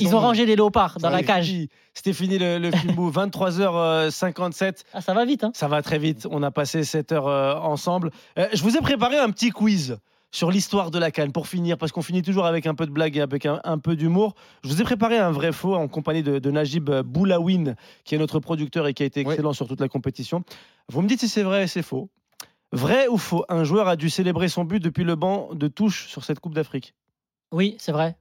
Ils ont rangé les léopards dans la cage. C'était fini le, le Fimbu, 23h57. Ah, ça va vite. Hein. Ça va très vite. On a passé 7 heures ensemble. je vous ai préparé un petit quiz sur l'histoire de la canne pour finir, parce qu'on finit toujours avec un peu de blague et avec un, peu d'humour. Je vous ai préparé un vrai faux en compagnie de, Najib Boulawin, qui est notre producteur et qui a été excellent sur toute la compétition. Vous me dites si c'est vrai et c'est faux. Vrai ou faux? Un joueur a dû célébrer son but depuis le banc de touche sur cette Coupe d'Afrique. Oui, c'est vrai.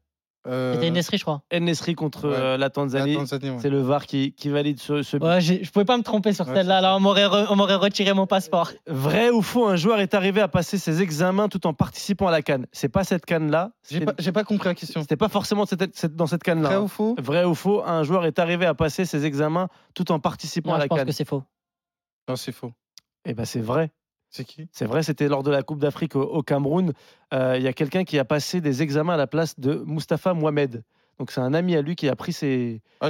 Euh, C'était Nesri, je crois. Nesri contre euh, la Tanzanie. C'est le VAR qui, valide ce, ce ouais, je pouvais pas me tromper sur celle-là. Là, on m'aurait retiré mon passeport. Vrai ou faux Un joueur est arrivé à passer ses examens tout en participant à la canne. C'est pas cette canne-là. J'ai pas, pas, compris la question. C'était pas forcément dans cette canne-là. Vrai ou faux? Vrai ou faux Un joueur est arrivé à passer ses examens tout en participant à la canne. Je pense que c'est faux. Non, c'est faux. Eh ben, c'est vrai. C'est vrai, c'était lors de la Coupe d'Afrique au, Cameroun. Euh, il y a quelqu'un qui a passé des examens à la place de Mustapha Mohamed. Donc c'est un ami à lui qui a pris ses, ah,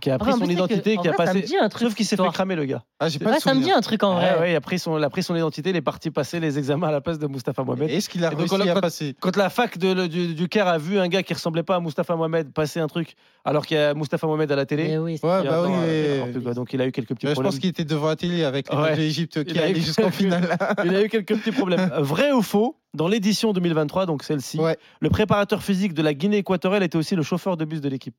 qui a pris son identité, qui a passé. Sauf qu'il s'est fait cramer le gars. Ah, pas ça me dit un truc en vrai. ouais, il a pris son, a pris son identité, il est parti passer les examens à la place de Mustapha Mohamed. Est-ce qu'il a réussi à passer Quand la fac de, du, du, Caire a vu un gars qui ressemblait pas à Mustapha Mohamed passer un truc, alors qu'il y a Mustapha Mohamed à la télé. Eh oui, ouais, bah oui. Donc il a eu quelques petits problèmes. Je pense qu'il était devant la télé avec l'Égypte qui allait jusqu'en finale. Il a eu quelques petits problèmes. Vrai ou faux dans l'édition 2023, donc celle-ci, le préparateur physique de la Guinée équatoriale était aussi le chauffeur de bus de l'équipe.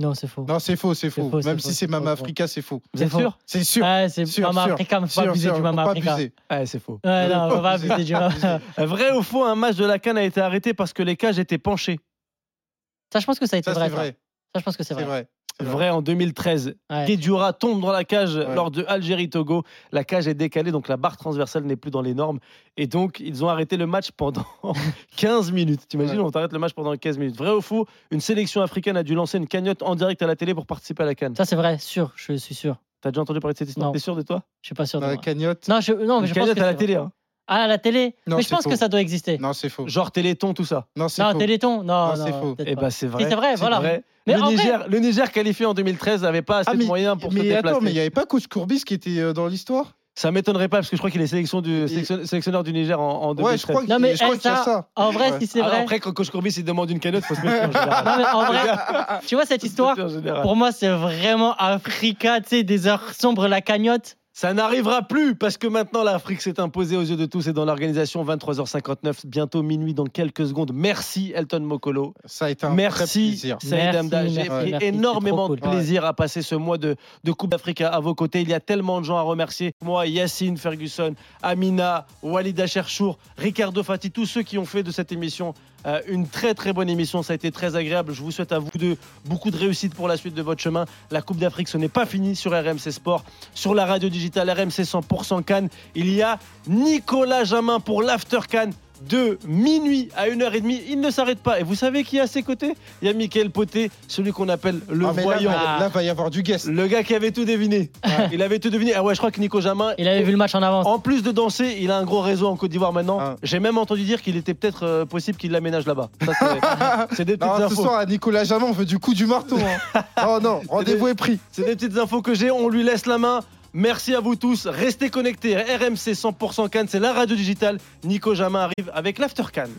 Non, c'est faux. Non, c'est faux, c'est faux. Même si c'est Mama Africa, c'est faux. Vous êtes sûr? C'est sûr. Ouais, c'est Mama Africa, mais faut pas abuser du Mama Africa. Ouais, c'est faux. Ouais, non, faut pas abuser du Mama Vrai ou faux, un match de la Cannes a été arrêté parce que les cages étaient penchées Ça, je pense que ça a été vrai. Ça. je pense que c'est vrai. Vrai. En 2013. Ouais. tombe dans la cage lors de Algérie-Togo. La cage est décalée, donc la barre transversale n'est plus dans les normes. Et donc, ils ont arrêté le match pendant 15 minutes. T'imagines, on t'arrête le match pendant 15 minutes. Vrai ou faux Une sélection africaine a dû lancer une cagnotte en direct à la télé pour participer à la canne. Ça, c'est vrai, sûr, je suis sûr. T'as déjà entendu parler de cette histoire? T'es sûr de toi? Je suis pas sûr de la cagnotte? Non, je, non mais une je cagnotte à la télé. Hein. Ah, la télé Mais je pense que ça doit exister. Non, c'est faux. Genre Téléthon, tout ça. Non, c'est faux. Téléthon, non, non, c'est faux. Eh ben, c'est vrai. c'est vrai, voilà. Mais le, Niger, le Niger qualifié en 2013 n'avait pas assez ah, de moyens pour mais se déplacer. Attends, mais il n'y avait pas Coach Courbis qui était euh, dans l'histoire? Ça m'étonnerait pas parce que je crois qu'il est sélection du, sélectionneur du Niger en, en 2013. Ouais, je crois qu'il y a ça. En vrai, si c'est vrai. après, quand Coach Courbis il demande une canotte, faut se mettre en général. Non, mais en vrai, tu vois cette histoire Pour moi, c'est vraiment Africa, tu sais, des heures sombres, la cagnotte. Ça n'arrivera plus parce que maintenant l'Afrique s'est imposée aux yeux de tous et dans l'organisation 23h59, bientôt minuit dans quelques secondes. Merci Elton Mokolo. Ça a été un merci, plaisir. Saïd Amda. J'ai pris énormément de plaisir à passer ce mois de, de Coupe d'Afrique à, vos côtés. Il y a tellement de gens à remercier. Moi, Yacine Ferguson, Amina, Walida Cherchour, Ricardo Fati, tous ceux qui ont fait de cette émission euh, une très très bonne émission, ça a été très agréable. Je vous souhaite à vous deux beaucoup de réussite pour la suite de votre chemin. La Coupe d'Afrique, ce n'est pas fini sur RMC Sport. Sur la radio digitale RMC 100% Cannes, il y a Nicolas Jamin pour l'After Cannes de minuit à 1h30. Il ne s'arrête pas. Et vous savez qui est à ses côtés? Il y a Mickaël Poté, celui qu'on appelle le ah, voyant. Là, là, va y avoir du guest. Le gars qui avait tout deviné. il avait tout deviné. Ah ouais, je crois que Nico Jamin. Il avait vu le match en avance. En plus de danser, il a un gros réseau en Côte d'Ivoire maintenant. Ah. J'ai même entendu dire qu'il était peut-être euh, possible qu'il l'aménage là-bas. C'est des petites infos. Ce soir, à Nicolas Jamin, on veut du coup du marteau. Hein. oh non, rendez-vous est pris. C'est des petites infos que j'ai. On lui laisse la main. Merci à vous tous. Restez connectés. RMC 100% Cannes, c'est la radio digitale. Nico Jamin arrive avec l'After Cannes.